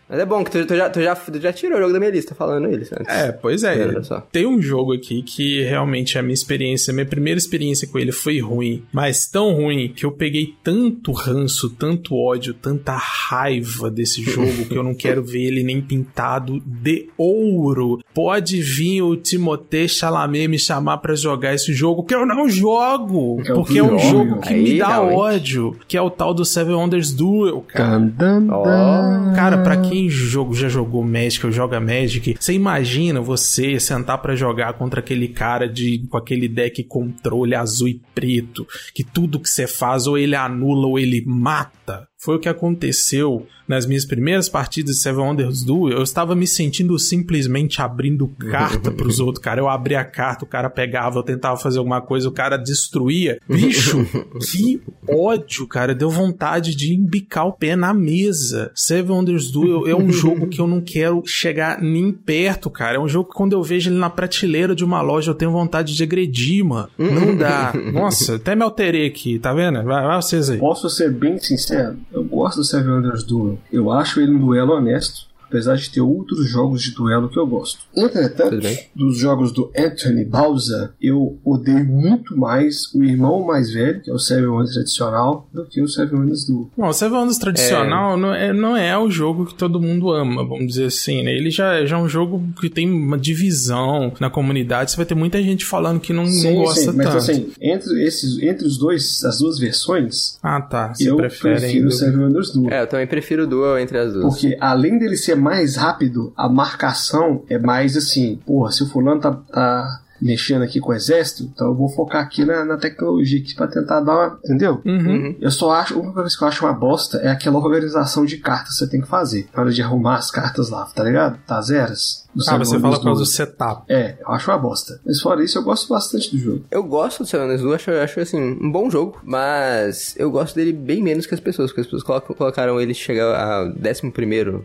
S3: Mas é bom que tu, tu já, tu, já, tu já tirou o jogo da minha lista falando eles antes.
S2: É, pois é.
S3: Olha só.
S2: Tem um jogo aqui que realmente a minha experiência, a minha primeira experiência com ele foi ruim, mas tão ruim que eu peguei tanto ranço, tanto ódio, tanta raiva desse jogo que eu não quero ver ele nem pintado de ouro. Pode vir o Timothée Chalamet me chamar pra jogar esse jogo que eu não jogo,
S1: é
S2: porque é um jogo que
S3: aí,
S2: me dá
S3: realmente.
S2: ódio, que é o tal do Seven Wonders Duel, cara.
S1: Dun, dun.
S2: Cara, pra quem jogo, já jogou Magic ou joga Magic, você imagina você sentar pra jogar contra aquele cara de com aquele deck controle azul e preto, que tudo que você faz ou ele anula ou ele mata. Foi o que aconteceu nas minhas primeiras partidas de Seven Wonders Duel. Eu estava me sentindo simplesmente abrindo carta pros [laughs] outros, cara. Eu abria a carta, o cara pegava, eu tentava fazer alguma coisa, o cara destruía. Bicho, [laughs] que ódio, cara. Deu vontade de embicar o pé na mesa. Seven Wonders Duel é um jogo que eu não quero chegar nem perto, cara. É um jogo que quando eu vejo ele na prateleira de uma loja, eu tenho vontade de agredir, mano. Não dá. [laughs] Nossa, até me alterei aqui, tá vendo? Vai, vai vocês aí.
S1: Posso ser bem sincero? Eu gosto do Seven Wonders Duel. Eu acho ele um duelo honesto, apesar de ter outros jogos de duelo que eu gosto. Entretanto, dos jogos do Anthony Bauza, eu odeio muito mais o irmão mais velho, que é o Seven Wonders tradicional, do que o Seven Wonders Duel.
S2: Bom, o Seven Wonders tradicional não, é, não é o jogo que todo mundo ama, vamos dizer assim, né? Ele já, já é um jogo que tem uma divisão na comunidade. Você vai ter muita gente falando que não, não gosta
S1: mas
S2: tanto.
S1: assim, entre, esses, entre os dois, as duas versões,
S2: Ah, tá. Você
S1: eu prefiro o. Seven Wonders Duel.
S3: É, eu também prefiro o duel entre as duas.
S1: Porque além dele ser mais rápido, a marcação é mais assim, porra, se o fulano tá, tá mexendo aqui com o exército, então eu vou focar aqui na, na tecnologia aqui pra tentar dar uma. Entendeu?
S2: Uhum.
S1: Eu só acho, uma coisa que eu acho uma bosta é aquela organização de cartas que você tem que fazer. Na hora de arrumar as cartas lá, tá ligado? Tá zeras.
S2: Ah, você fala por causa do setup.
S1: É, eu acho uma bosta. Mas fora isso, eu gosto bastante do jogo.
S3: Eu gosto do Seven Wonders Duel, acho, acho assim, um bom jogo, mas eu gosto dele bem menos que as pessoas, porque as pessoas colocam- colocaram ele chegar a 11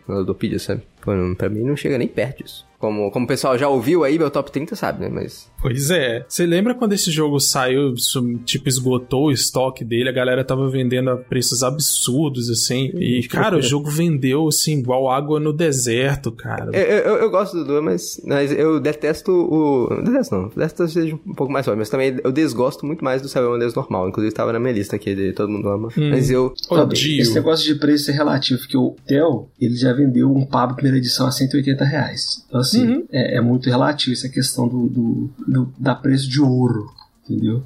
S3: no Ludopedia, sabe? Pra mim não chega nem perto disso. Como, como o pessoal já ouviu aí, meu top 30 sabe, né? Mas.
S2: Pois é. Você lembra quando esse jogo saiu, isso, tipo, esgotou o estoque dele, a galera tava vendendo a preços absurdos, assim. E, cara, o [laughs] jogo vendeu, assim, igual água no deserto, cara.
S3: Eu, eu, eu gosto do Duel, mas, mas eu detesto o. não Detesto não, detesto seja um pouco mais forte, mas também eu desgosto muito mais do Seven Wonders normal. Inclusive tava na minha lista aqui de todo mundo ama. Mas eu.
S2: Odio.
S1: Esse negócio de preço é relativo, porque o Theo, ele já vendeu um Pablo primeira edição a 180 reais. Então, assim,
S2: Uhum.
S1: é, é muito relativo essa questão do, do, do- da preço de ouro, entendeu?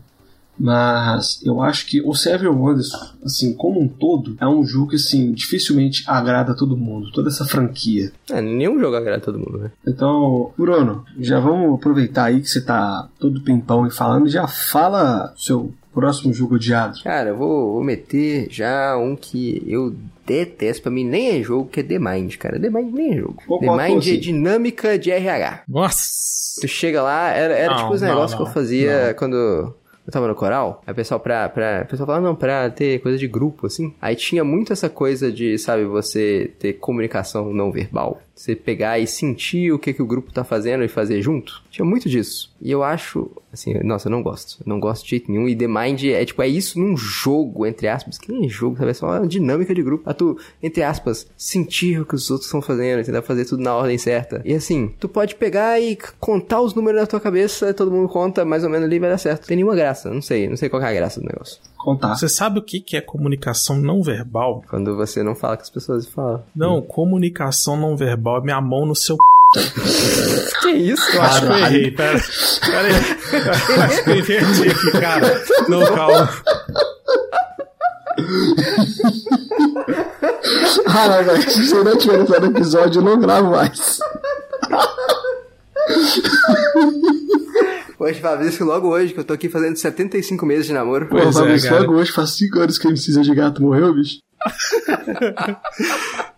S1: Mas eu acho que o Seven Wonders, assim, como um todo, é um jogo que, assim, dificilmente agrada a todo mundo, toda essa franquia.
S3: É, nenhum jogo agrada todo mundo, né?
S1: Então, Bruno, já vamos aproveitar aí que você tá todo pimpão e falando, já fala seu próximo jogo odiado.
S3: Cara, eu vou, vou meter já um que eu detesto, pra mim nem é jogo, que é The Mind, cara. The Mind nem é jogo.
S1: Concordo
S3: The Mind é dinâmica de RH.
S2: Nossa!
S3: Tu chega lá, era, era
S2: Não,
S3: tipo os
S2: não,
S3: negócios
S2: não,
S3: que eu fazia quando, eu tava no coral, aí o pessoal pra, pra, o pessoal falava, não, pra ter coisa de grupo, assim. Aí tinha muito essa coisa de, sabe, você ter comunicação não verbal. Você pegar e sentir o que, que o grupo tá fazendo e fazer junto. Tinha muito disso. E eu acho, assim, nossa, eu não gosto. Eu não gosto de jeito nenhum. E The Mind é tipo, é isso num jogo, entre aspas. Que nem é jogo, sabe? É só uma dinâmica de grupo. Pra tu, entre aspas, sentir o que os outros estão fazendo, tentar fazer tudo na ordem certa. E assim, tu pode pegar e contar os números na tua cabeça, todo mundo conta mais ou menos ali vai dar certo. Não tem nenhuma graça. Não sei, não sei qual é a graça do negócio.
S1: Contar.
S2: Você sabe o que que é comunicação não verbal?
S3: Quando você não fala com as pessoas e fala.
S2: Não, comunicação não verbal é minha mão no seu [laughs]
S3: Que isso?
S2: Eu acho que eu errei, pera. Pera aí. Eu acho que eu inverti aqui, cara. Não, calma.
S1: Ah, velho, se você não tiver no episódio, eu não gravo mais.
S3: Hoje, Fabrício, logo hoje, que eu tô aqui fazendo 75 meses de namoro.
S2: Pois
S1: Pô,
S2: é,
S1: Fabrício,
S2: cara.
S1: logo hoje faz 5 anos que a MC de gato morreu, bicho. [laughs]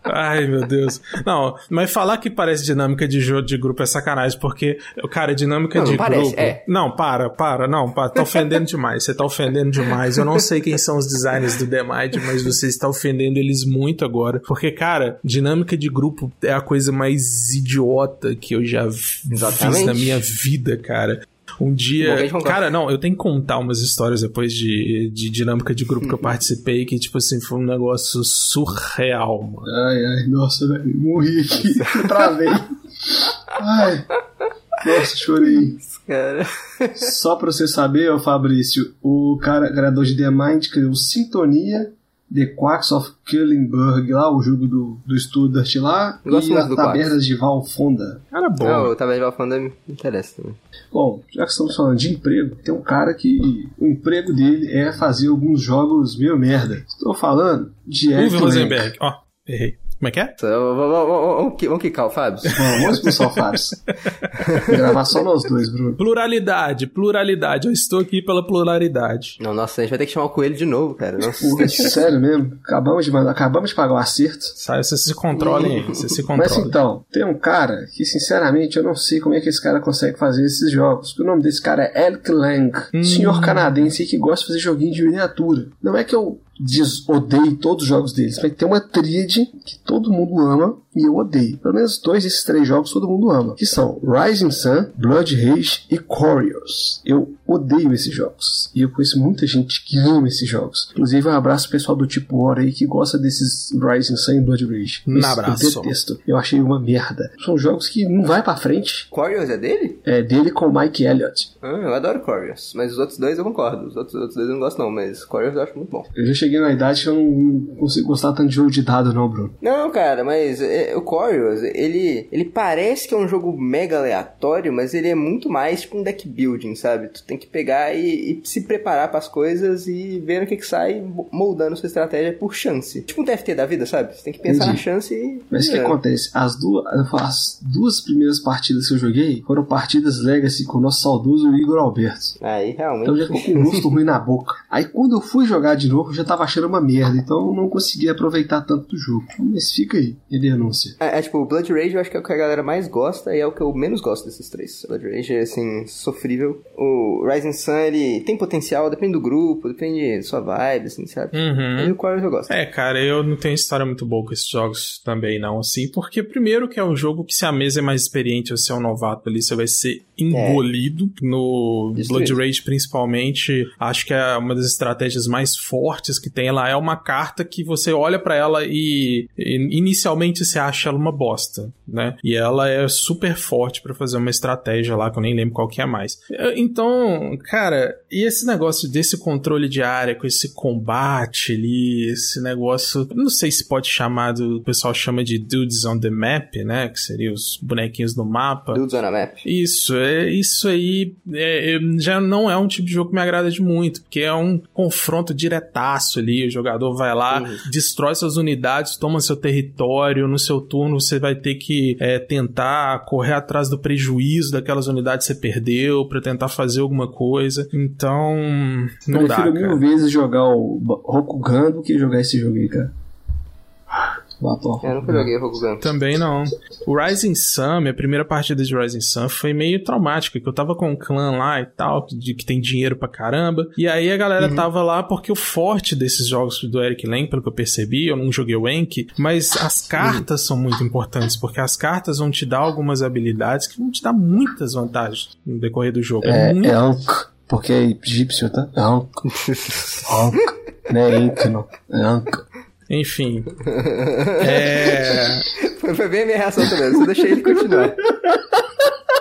S2: Ai, meu Deus. Não, mas falar que parece dinâmica de jogo de grupo é sacanagem, porque, cara, dinâmica
S3: Não,
S2: de
S3: não parece,
S2: grupo.
S3: é.
S2: Não, para, para, não, para, tá ofendendo demais. Você tá ofendendo demais. Eu não sei quem são os designers do The Mind, mas você está ofendendo eles muito agora. Porque, cara, dinâmica de grupo é a coisa mais idiota que eu já fiz
S3: Exatamente.
S2: na minha vida, cara. Um dia. Cara, não, eu tenho que contar umas histórias depois de, de dinâmica de grupo que eu participei, que, tipo assim, foi um negócio surreal, mano.
S1: Ai, ai, nossa, velho, morri aqui. [laughs] Travei. Ai. Nossa, chorei.
S3: Cara.
S1: Só pra você saber, ó, Fabrício, o cara criador de The Mind criou Sintonia, The Quacks of Killenburg, lá, o jogo do, do Studart lá,
S3: Eu gosto
S1: e as tabernas de Valfonda.
S2: Cara bom.
S3: Não, eu tava de Valfanda me interessa também.
S1: Bom, já que estamos falando de emprego, tem um cara que o emprego dele é fazer alguns jogos meio merda. Estou falando de Eric.
S2: Rosenberg. Ó, errei. Como é que é?
S3: Só, Vamos, vamos, vamos, vamos, qui- vamos quicar o Fábio?
S1: Vamos, expulsar o Fábio. Gravar só nós dois, Bruno.
S2: Pluralidade, pluralidade. Eu estou aqui pela pluralidade.
S3: Não, nossa, a gente vai ter que chamar o Coelho de novo, cara. Nossa,
S1: Pô, sério mesmo? Acabamos de, mandar- acabamos de pagar o acerto.
S2: Sabe, vocês se controlem aí. Vocês se
S1: Mas
S2: controlem.
S1: então, tem um cara que, sinceramente, eu não sei como é que esse cara consegue fazer esses jogos. O nome desse cara é Elk Lang,
S2: Hum.
S1: senhor canadense que gosta de fazer joguinho de miniatura. Não é que eu des odeio todos os jogos deles, mas tem uma tríade que todo mundo ama e eu odeio. Pelo menos dois desses três jogos todo mundo ama, que são Rising Sun, Blood Rage e Corios. Eu odeio esses jogos e eu conheço muita gente que ama esses jogos. Inclusive, um abraço pro pessoal do tipo War aí que gosta desses Rising Sun e Blood Rage.
S2: Um abraço.
S1: Eu detesto. Eu achei uma merda. São jogos que não vai pra frente.
S3: Corios é dele?
S1: É dele com o Mike Elliott.
S3: Ah, eu adoro Corios. Mas os outros dois eu concordo. Os outros, outros dois eu não gosto, não. Mas Corios eu acho muito bom.
S1: Eu já cheguei na idade que eu não consigo gostar tanto de jogo de dado, não, Bruno.
S3: Não, cara, mas é, o Corios, ele, ele parece que é um jogo mega aleatório, mas ele é muito mais tipo um deck building, sabe? Tu tem que pegar e, e se preparar pras coisas e ver o que que sai, moldando sua estratégia por chance. Tipo um TFT da vida, sabe? Você tem que pensar
S1: Entendi.
S3: na chance e...
S1: Mas o que acontece? As duas, as duas primeiras partidas que eu joguei foram partidas Legacy com o nosso saudoso Igor Alberto.
S3: Aí, realmente...
S1: Então já ficou com um gosto ruim na boca. Aí quando eu fui jogar de novo, eu já tava achando uma merda. Então eu não consegui aproveitar tanto do jogo. Mas fica aí, a denúncia.
S3: É, é, tipo, o Blood Rage eu acho que é o que a galera mais gosta e é o que eu menos gosto desses três. O Blood Rage é, assim, sofrível. O Rising Sun, ele tem potencial, depende do grupo, depende da sua vibe, assim, sabe? E
S2: Uhum.
S3: o Quares eu gosto.
S2: É, cara, eu não tenho história muito boa com esses jogos também, não, assim, porque primeiro que é um jogo que se a mesa é mais experiente, você é um novato ali, você vai ser engolido. No
S3: Isso
S2: Blood. Rage, principalmente, acho que é uma das estratégias mais fortes que tem lá. É uma carta que você olha pra ela e, e inicialmente você acha ela uma bosta, né? E ela é super forte pra fazer uma estratégia lá, que eu nem lembro qual que é mais. Então, cara, e esse negócio desse controle de área, com esse combate ali, esse negócio, não sei se pode chamar, do, o pessoal chama de dudes on the map, né? Que seria os bonequinhos no mapa.
S3: Dudes on a Map.
S2: Isso, é, isso aí é, já não é um tipo de jogo que me agrada de muito, porque é um confronto diretaço ali, o jogador vai lá,
S3: Uhum.
S2: destrói suas unidades, toma seu território, no seu turno você vai ter que é, tentar correr atrás do prejuízo daquelas unidades que você perdeu pra tentar fazer alguma coisa, então não dá,
S1: Prefiro mil vezes jogar o Rokugan do que jogar esse jogo aí, cara. Bator.
S3: Eu nunca joguei Rokugan.
S2: Também não. O Rising Sun, minha primeira partida de Rising Sun foi meio traumática, que eu tava com um clã lá e tal, de que tem dinheiro pra caramba. E aí a galera
S3: Uhum.
S2: tava lá porque o forte desses jogos do Eric Lang, pelo que eu percebi, eu não joguei o Enk, mas as cartas são muito importantes, porque as cartas vão te dar algumas habilidades que vão te dar muitas vantagens no decorrer do jogo.
S1: É,
S2: muito
S1: é Ankh, porque é egípcio, tá? É Ankh. [laughs] Ankh. Não é Enk, não. É Ankh.
S2: Enfim. [laughs] é.
S3: Foi, foi bem a minha reação também, só deixei ele continuar.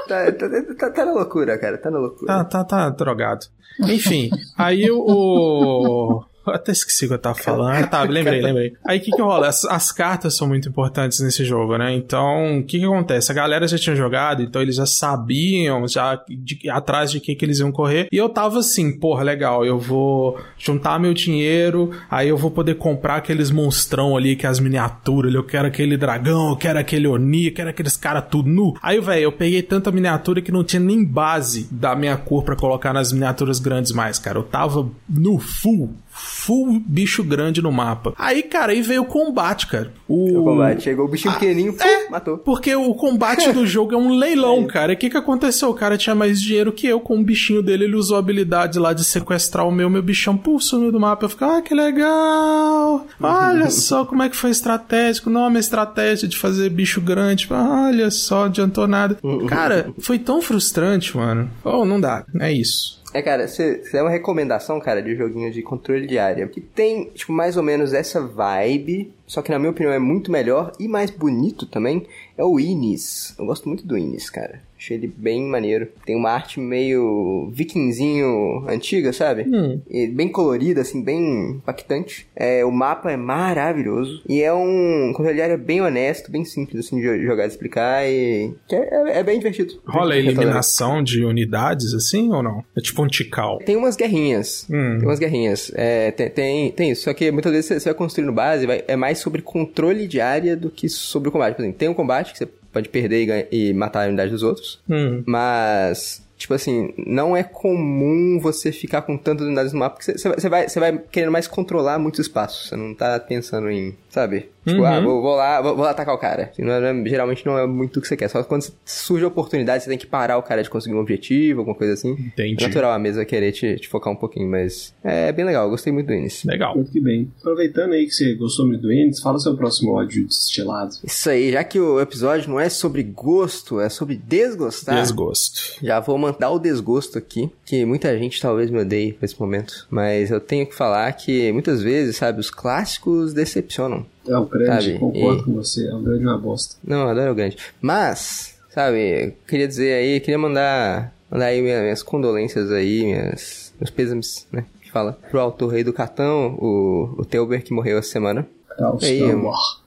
S3: Tá, tá, tá, tá na loucura, cara, tá na loucura.
S2: Tá, tá, tá drogado. Enfim, aí o. eu Até esqueci o que eu tava falando. [laughs] Ah, tá, lembrei, lembrei. Aí o que que rola? As, as cartas são muito importantes nesse jogo, né? Então, o que que acontece? A galera já tinha jogado, então eles já sabiam já de- atrás de que que eles iam correr. E eu tava assim, porra, legal, eu vou juntar meu dinheiro, aí eu vou poder comprar aqueles monstrão ali, que é as miniaturas, eu quero aquele dragão, eu quero aquele Oni, eu quero aqueles caras tudo nu. Aí, velho, eu peguei tanta miniatura que não tinha nem base da minha cor pra colocar nas miniaturas grandes mais, cara. Eu tava no full, full bicho grande no mapa. Aí, cara, aí veio o combate, cara. O,
S3: O combate, chegou o bichinho pequenininho, pum,
S2: é.
S3: matou.
S2: Porque o combate do [laughs] jogo é um leilão, cara. E o que, que aconteceu? O cara tinha mais dinheiro que eu. Com o bichinho dele, ele usou a habilidade lá de sequestrar o meu. Meu bichão, pô, sumiu do mapa. Eu fiquei, ah, que legal. Olha [laughs] só como é que foi estratégico. Não, a minha estratégia de fazer bicho grande. Olha só, adiantou nada. [laughs] Cara, foi tão frustrante, mano. Oh, não dá. É isso.
S3: É, cara, você é uma recomendação, cara, de joguinho de controle de área. Que tem, tipo, mais ou menos essa vibe, só que na minha opinião é muito melhor e mais bonito também. É o Inis. Eu gosto muito do Inis, cara. Achei ele bem maneiro. Tem uma arte meio vikingzinho antiga, sabe?
S2: Hum.
S3: Bem colorida, assim, bem impactante. É, o mapa é maravilhoso. E é um controle de área bem honesto, bem simples, assim, de jo- jogar e explicar. E é, é- é bem divertido.
S2: Rola a eliminação de unidades, assim, ou não? É tipo um tical.
S3: Tem umas guerrinhas.
S2: Hum.
S3: Tem umas guerrinhas. É, tem, tem, tem isso. Só que muitas vezes você- você vai construindo base, vai, é mais sobre controle de área do que sobre o combate. Por exemplo, tem um combate que você pode perder e, ganha- e matar a unidade dos outros.
S2: Hum.
S3: Mas, tipo assim, não é comum você ficar com tantas unidades no mapa, porque você, você vai- você vai, você vai querendo mais controlar muitos espaços. Você não tá pensando em, sabe? Tipo,
S2: Uhum.
S3: ah, vou, vou lá, vou, vou lá atacar o cara. Não é- não é- geralmente não é muito o que você quer. Só quando surge a oportunidade, você tem que parar o cara de conseguir um objetivo, alguma coisa assim.
S2: Entendi.
S3: É natural a mesa querer te, te focar um pouquinho, mas é bem legal. Eu gostei muito do início.
S2: Legal.
S1: Muito que bem. Aproveitando aí que você gostou muito do Ennis, fala seu próximo ódio destilado.
S3: Isso aí, já que o episódio não é sobre gosto, é sobre desgostar.
S2: Desgosto.
S3: Já vou mandar o desgosto aqui, que muita gente talvez me odeie nesse momento, mas eu tenho que falar que muitas vezes, sabe, os clássicos decepcionam.
S1: É o grande,
S3: Sabe,
S1: concordo
S3: e-
S1: com você. É o grande uma bosta.
S3: Não, eu adoro o grande. Mas, sabe, queria dizer aí, queria mandar, mandar aí minha- minhas condolências aí, minhas, meus pêsames, né, que fala, pro autor aí do Catão, o, o Telber, que morreu essa semana.
S1: Caos
S3: Aí,
S1: Star
S3: eu-
S1: Wars.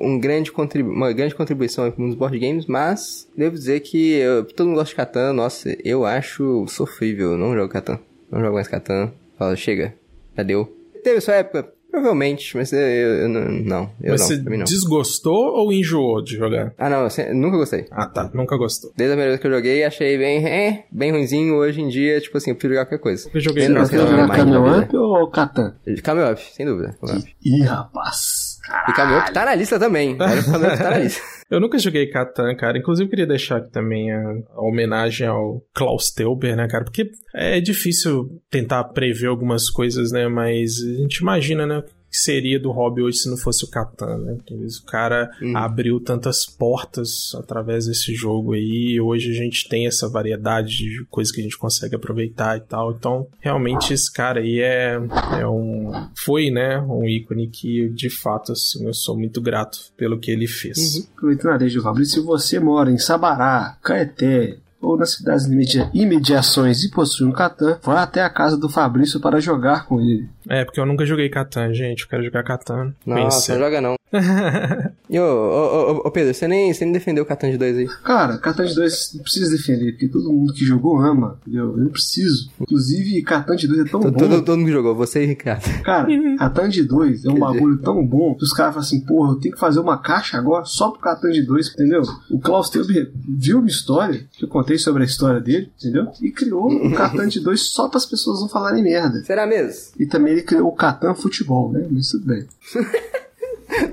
S3: um grande contribu uma grande contribuição aí pro mundo dos board games, mas devo dizer que eu- todo mundo gosta de Catan, nossa, eu acho sofrível, não jogo Catan, não jogo mais Catan, fala, chega, já deu. Teve sua época, provavelmente, mas eu, eu- eu não, não, eu
S2: Mas
S3: não,
S2: você
S3: não.
S2: desgostou ou enjoou de jogar?
S3: Ah não, eu nunca gostei.
S2: Ah, tá. Nunca gostou.
S3: Desde a primeira vez que eu joguei, achei bem, é, bem ruinzinho, hoje em dia, tipo assim, eu prefiro jogar qualquer coisa.
S2: Eu joguei
S1: Você
S3: joguei
S1: joga
S3: mais na
S1: Camel. Up ou Catan?
S3: Camel Up, sem dúvida.
S1: Ih, rapaz.
S3: E Camel Up tá na lista também, [laughs] olha que tá na lista.
S2: Eu nunca joguei Catan, cara. Inclusive, eu queria deixar aqui também a, a homenagem ao Klaus Teuber, né, cara? Porque é difícil tentar prever algumas coisas, né? Mas a gente imagina, né? Seria do hobby hoje se não fosse o Catan, né? O cara
S3: Uhum.
S2: abriu tantas portas através desse jogo aí. E hoje a gente tem essa variedade de coisas que a gente consegue aproveitar e tal. Então, realmente, esse cara aí é, é um. Foi, né? Um ícone que, de fato, assim, eu sou muito grato pelo que ele fez.
S3: Uhum.
S1: Aproveitando a deixa do Fabrício, se você mora em Sabará, Caeté ou nas cidades imedia- imediações e possui um Catan, vá até a casa do Fabrício para jogar com ele.
S2: É, porque eu nunca joguei Catan, gente. Eu quero jogar Catan.
S3: Nossa,
S2: Conhecer.
S3: não joga não. [laughs] E ô, ô, ô, ô, Pedro, você nem, você nem defendeu o Catan de 2 aí.
S1: Cara, Catan de 2 não precisa defender, porque todo mundo que jogou ama, entendeu? Eu não preciso. Inclusive, Catan de 2 é tão
S3: Todo,
S1: bom.
S3: todo, todo mundo que jogou, você e Ricardo.
S1: Cara, Catan de 2 é um bagulho tão bom que os caras falam assim, porra, eu tenho que fazer uma caixa agora só pro Catan de 2, entendeu? O Klaus Teuber viu uma história, que eu contei sobre a história dele, entendeu? E criou o Catan de 2 só para as pessoas não falarem merda.
S3: Será mesmo?
S1: E também ele criou o Catan Futebol, né? Mas tudo bem. [laughs]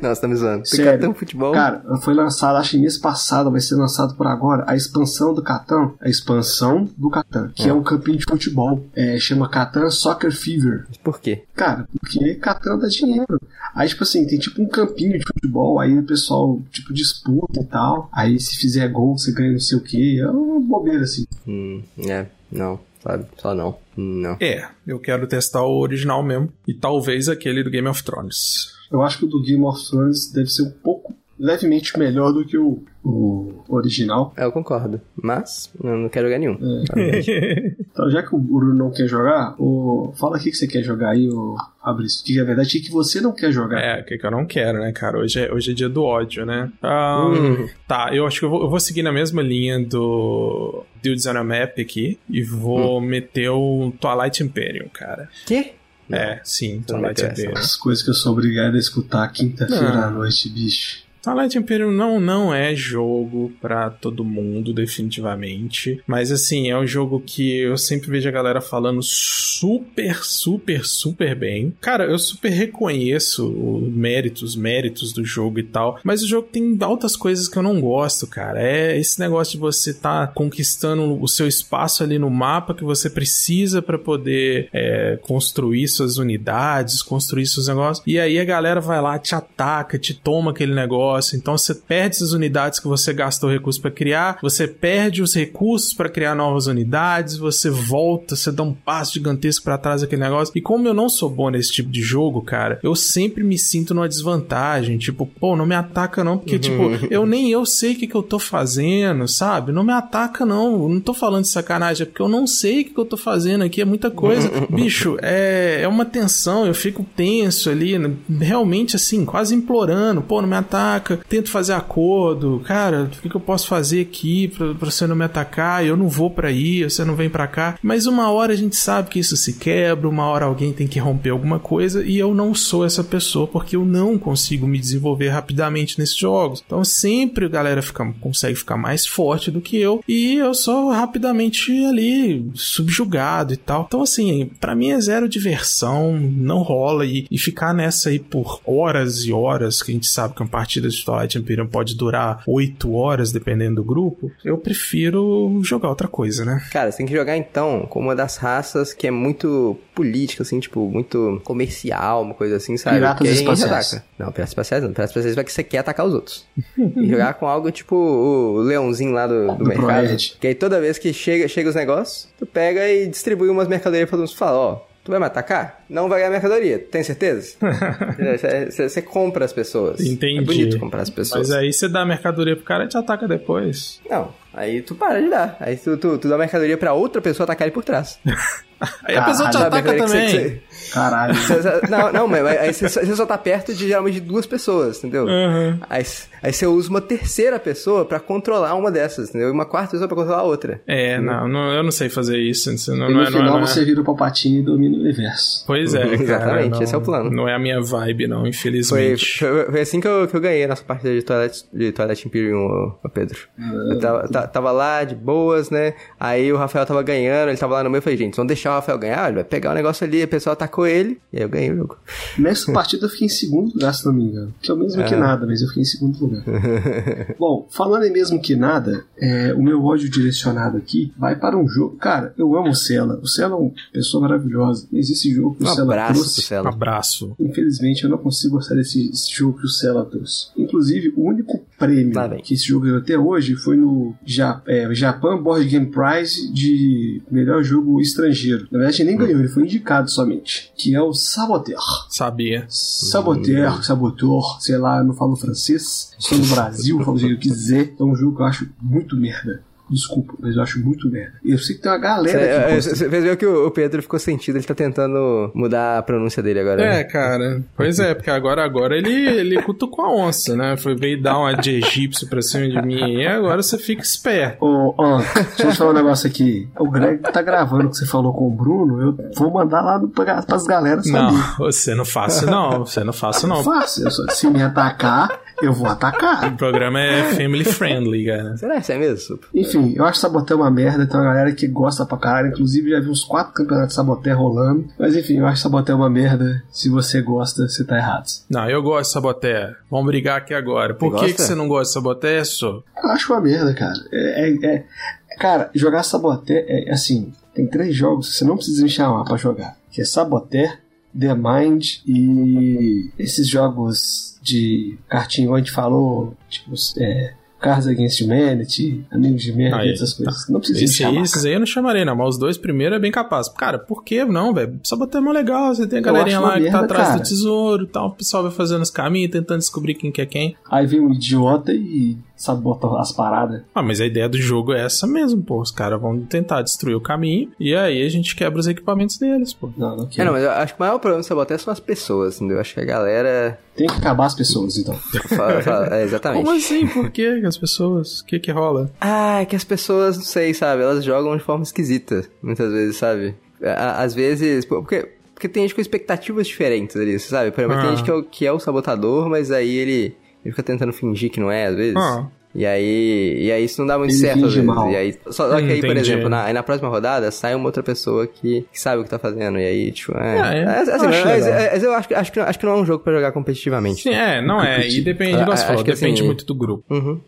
S3: Não, você tá me zoando.
S1: Sério.
S3: Catan Futebol.
S1: Cara, foi lançado, acho que mês passado, vai ser lançado por agora, a expansão do Catan, a expansão do Catan, que é um campinho de futebol. É, chama Catan Soccer Fever.
S3: Por quê?
S1: Cara, porque Catan dá dinheiro. Aí, tipo assim, tem tipo um campinho de futebol, aí o pessoal, tipo, disputa e tal. Aí se fizer gol, você ganha não sei o que. É uma bobeira, assim.
S3: Hum, é, não, sabe? Só não. Não.
S2: É, eu quero testar o original mesmo. E talvez aquele do Game of Thrones.
S1: Eu acho que o do Game of Thrones deve ser um pouco levemente melhor do que o, o original.
S3: Eu concordo. Mas, eu não quero jogar nenhum. [laughs]
S1: Então, já que o Bruno não quer jogar, o... fala o que você quer jogar aí, o Fabrício. Que é verdade, o que você não quer jogar.
S2: É, o que, eu não quero, né, cara? Hoje é, hoje é dia do ódio, né? Ah,
S3: Hum.
S2: Tá, eu acho que eu vou, eu vou seguir na mesma linha do Dudes on a Map aqui e vou meter o Twilight Imperium, cara.
S3: Quê?
S2: É, sim, Twilight. Imperium.
S1: As coisas que eu sou obrigado a escutar quinta-feira à noite, bicho.
S2: Twilight Imperium não, não é jogo pra todo mundo, definitivamente. Mas, assim, é um jogo que eu sempre vejo a galera falando super, super, super bem. Cara, eu super reconheço os méritos, os méritos do jogo e tal. Mas o jogo tem altas coisas que eu não gosto, cara. É esse negócio de você tá conquistando o seu espaço ali no mapa que você precisa pra poder é, construir suas unidades, construir seus negócios. E aí a galera vai lá, te ataca, te toma aquele negócio. Então você perde essas unidades que você gastou recursos pra criar, você perde os recursos pra criar novas unidades, você volta, você dá um passo gigantesco pra trás daquele negócio. E como eu não sou bom nesse tipo de jogo, cara, eu sempre me sinto numa desvantagem. Tipo, pô, não me ataca não, porque, tipo, eu nem eu sei o que, que eu tô fazendo, sabe? Não me ataca não. Eu não tô falando de sacanagem, é porque eu não sei o que, que eu tô fazendo aqui, é muita coisa. [laughs] Bicho, é, é uma tensão, eu fico tenso ali, realmente assim, quase implorando. Pô, não me ataca. Tento fazer acordo. Cara, o que, que eu posso fazer aqui pra, pra você não me atacar? Eu não vou pra aí, você não vem pra cá. Mas uma hora a gente sabe que isso se quebra, uma hora alguém tem que romper alguma coisa e eu não sou essa pessoa porque eu não consigo me desenvolver rapidamente nesses jogos. Então sempre a galera fica, consegue ficar mais forte do que eu e eu sou rapidamente ali subjugado e tal. Então assim, pra mim é zero diversão, não rola e, e ficar nessa aí por horas e horas, que a gente sabe que uma partida de Twilight Imperium pode durar 8 horas dependendo do grupo, eu prefiro jogar outra coisa, né?
S3: Cara, você tem que jogar então com uma das raças que é muito política, assim, tipo, muito comercial, uma coisa assim, sabe?
S1: Piratas
S3: Que
S1: espaciais.
S3: ataca. Não, piratas espaciais não. Piratas espaciais vai que você quer atacar os outros. [laughs] e jogar com algo tipo o leãozinho lá do, do,
S1: Do
S3: mercado. Que aí toda vez que chega, chega os negócios, tu pega e distribui umas mercadorias pra todo mundo. Fala, ó, tu vai me atacar? Não vai ganhar mercadoria, tem certeza? [laughs] Você- compra as pessoas.
S2: Entendi.
S3: É bonito comprar as pessoas.
S2: Mas aí você dá a mercadoria pro cara e te ataca depois.
S3: Não, aí tu para de dar. Aí tu, tu, tu dá mercadoria pra outra pessoa atacar ele por trás. [laughs]
S2: Aí a pessoa te
S1: Caralho,
S3: Sabe,
S2: ataca também.
S1: Caralho.
S3: Não, não, mas aí você, só- você só tá perto de geralmente duas pessoas, entendeu?
S2: Uhum.
S3: Aí, aí você usa uma terceira pessoa pra controlar uma dessas, entendeu? E uma quarta pessoa pra controlar a outra.
S2: É, não, não, eu não sei fazer isso. isso não,
S1: E no
S2: é, não é-
S1: final
S2: não é-
S1: você vira o Palpatine e domina o universo.
S2: Pois é, [laughs] cara.
S3: Exatamente,
S2: não-
S3: esse é o plano.
S2: Não é a minha vibe, não,
S3: Foi,
S2: infelizmente.
S3: foi, foi assim que eu, que eu ganhei a nossa partida de Twilight, de Twilight Imperium, ô, ô Pedro. Eu tava, ta- tava lá de boas, né? Aí o Rafael tava ganhando, ele tava lá no meio. Eu falei, gente, vamos deixar o Rafael ganhar, ele vai pegar o negócio ali, a pessoa atacou ele, e aí eu ganhei o jogo.
S1: Nessa [laughs] partida eu fiquei em segundo lugar, se não me engano. Que é o mesmo que nada, mas eu fiquei em segundo lugar. [laughs] Bom, falando em mesmo que nada, é, o meu ódio direcionado aqui vai para um jogo. Cara, eu amo o Cela. O Cela é uma pessoa maravilhosa. Mas esse jogo que o
S3: Um
S1: Cela
S3: abraço pro
S1: trouxe.
S2: Abraço.
S1: Infelizmente eu não consigo gostar desse, desse jogo que o Cela trouxe. Inclusive, o único prêmio
S3: vem.
S1: que esse jogo ganhou até hoje foi no Ja- é, Japan Board Game Prize de melhor jogo estrangeiro. Na verdade, ele nem ganhou, ele foi indicado somente. Que é o Saboteur.
S2: Sabia.
S1: Saboteur, Saboteur, sei lá, eu não falo francês. Estou no Brasil, falo o jeito que eu quiser. É um jogo que eu acho muito merda. Desculpa, mas eu acho muito merda. E eu sei que tem uma galera que gosta.
S3: Você viu que o Pedro ficou sentido, ele tá tentando mudar a pronúncia dele agora.
S2: É,
S3: né?
S2: cara. Pois é, porque agora, agora ele, ele cutucou a onça, né? Foi veio dar uma de egípcio pra cima de mim e agora você fica esperto.
S1: Ô, ó, deixa eu te falar um negócio aqui. O Greg tá gravando o que você falou com o Bruno. Eu vou mandar lá no, pra, pras galeras.
S2: Não, você não faça não, você não faça não.
S1: Fácil. eu só- Se me atacar, eu vou atacar.
S2: O programa é family friendly, cara.
S3: Será que é mesmo?
S1: Enfim, eu acho Saboté uma merda, tem uma galera que gosta pra caralho. Inclusive, já vi uns quatro campeonatos de Saboté rolando. Mas enfim, eu acho Saboté uma merda. Se você gosta, você tá errado.
S2: Não, eu gosto de Saboté. Vamos brigar aqui agora. Por que, que você não gosta de Saboté, só?
S1: Eu acho uma merda, cara. É, é- é- cara, jogar Saboté é assim. Tem três jogos que você não precisa me chamar pra jogar. Que é Saboté, The Mind e esses jogos de cartinho onde falou, tipo, é, Cards Against Humanity, Amigos de Merda, essas coisas. Não precisa
S2: Esse aí,
S1: chamar.
S2: esses aí eu não chamarei, não. Mas os dois primeiros é bem capaz. Cara, por que não, velho? Saboté é mó legal. Você tem a galerinha lá que tá
S1: merda,
S2: atrás
S1: cara.
S2: do tesouro e tal. O pessoal vai fazendo os caminhos, tentando descobrir quem que é quem.
S1: Aí vem um idiota e sabota as paradas.
S2: Ah, mas a ideia do jogo é essa mesmo, pô. Os caras vão tentar destruir o caminho e aí a gente quebra os equipamentos deles, pô.
S1: Não, não
S3: É,
S1: quero.
S3: não, mas eu acho que o maior problema do Saboté são as pessoas, entendeu? Eu acho que a galera.
S1: Tem que acabar as pessoas, então. [laughs]
S3: fala- fala- é, exatamente.
S2: Como assim? Por quê? Que as pessoas. O que que rola?
S3: Ah, é que as pessoas, não sei, sabe? Elas jogam de forma esquisita, muitas vezes, sabe? À- Às vezes, porque, porque tem gente com expectativas diferentes ali, sabe? Por exemplo,
S2: Ah.
S3: tem gente que é, o, que é o sabotador, mas aí ele, ele fica tentando fingir que não é, às vezes.
S2: Ah.
S3: E aí, e aí isso não dá muito
S1: Ele
S3: certo, às vezes.
S1: mal.
S3: E aí, só, só que aí, por exemplo, na, aí na próxima rodada, sai uma outra pessoa que, que sabe o que tá fazendo. E aí, tipo, é.
S2: Ah, é?
S3: é, assim,
S2: acho
S3: mas, é- mas eu acho, que- acho, que, acho que não é um jogo pra jogar competitivamente.
S2: Sim, é, não é. E depende,
S3: acho
S2: falou,
S3: que
S2: depende
S3: assim-
S2: muito do grupo.
S3: Uhum.